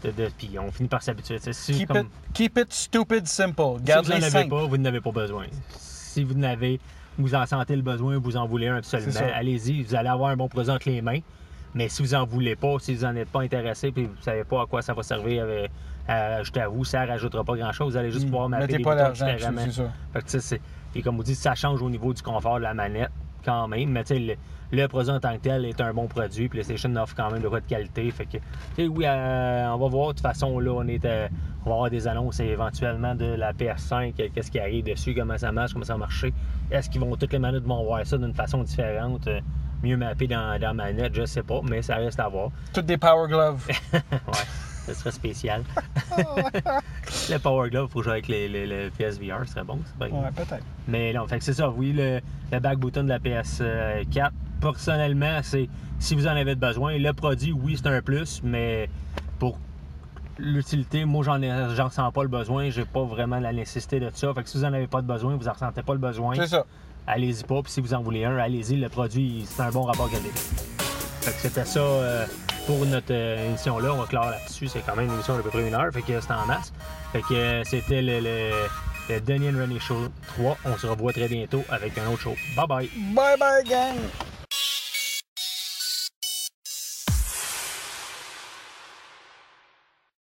de, de- puis on finit par s'habituer. Keep, comme- it, keep it stupid simple. si vous n'en avez pas, vous n'en avez pas besoin. Si vous n'en avez, vous en sentez le besoin, vous en voulez un absolument, allez-y, vous allez avoir un bon produit entre les mains. Mais si vous en voulez pas, si vous n'en êtes pas intéressé, puis vous ne savez pas à quoi ça va servir avec- ajouter à vous, ça ne rajoutera pas grand-chose. Vous allez juste pouvoir mapper Hmm. Mettez les pas boutons différemment. Fait que, c'est- et comme vous dites, ça change au niveau du confort de la manette quand même. Mais le, le produit en tant que tel est un bon produit. PlayStation offre quand même de quoi de qualité. Fait que, oui, euh, on va voir. De toute façon, là, on est, euh, on va avoir des annonces éventuellement de la PS5, euh, qu'est-ce qui arrive dessus, comment ça marche, comment ça va marcher? Est-ce qu'ils vont, toutes les manettes vont voir ça d'une façon différente, euh, mieux mappé dans, dans la manette, je sais pas, mais ça reste à voir. Toutes des Power Gloves. [LAUGHS] ouais, ce serait spécial. [LAUGHS] [LAUGHS] le Power Glove, faut jouer avec les, les- le PSVR, ce serait bon. ouais, peut-être. Mais non, fait que c'est ça, oui, le, le back button de la PS4, personnellement, c'est si vous en avez besoin. Le produit, oui, c'est un plus, mais pour l'utilité, moi, j'en j'en ressens pas le besoin. J'ai pas vraiment la nécessité de ça. Fait que si vous en avez pas de besoin, vous en ressentez pas le besoin, C'est ça. allez-y pas. Puis si vous en voulez un, allez-y. Le produit, c'est un bon rapport qualité. Fait que c'était ça euh, pour notre euh, émission-là. On va clore là-dessus. C'est quand même une émission d'à peu près une heure. Fait que c'était en masse. Fait que euh, c'était le, le, le Rennie Show 3. On se revoit très bientôt avec un autre show. Bye bye! Bye bye, gang!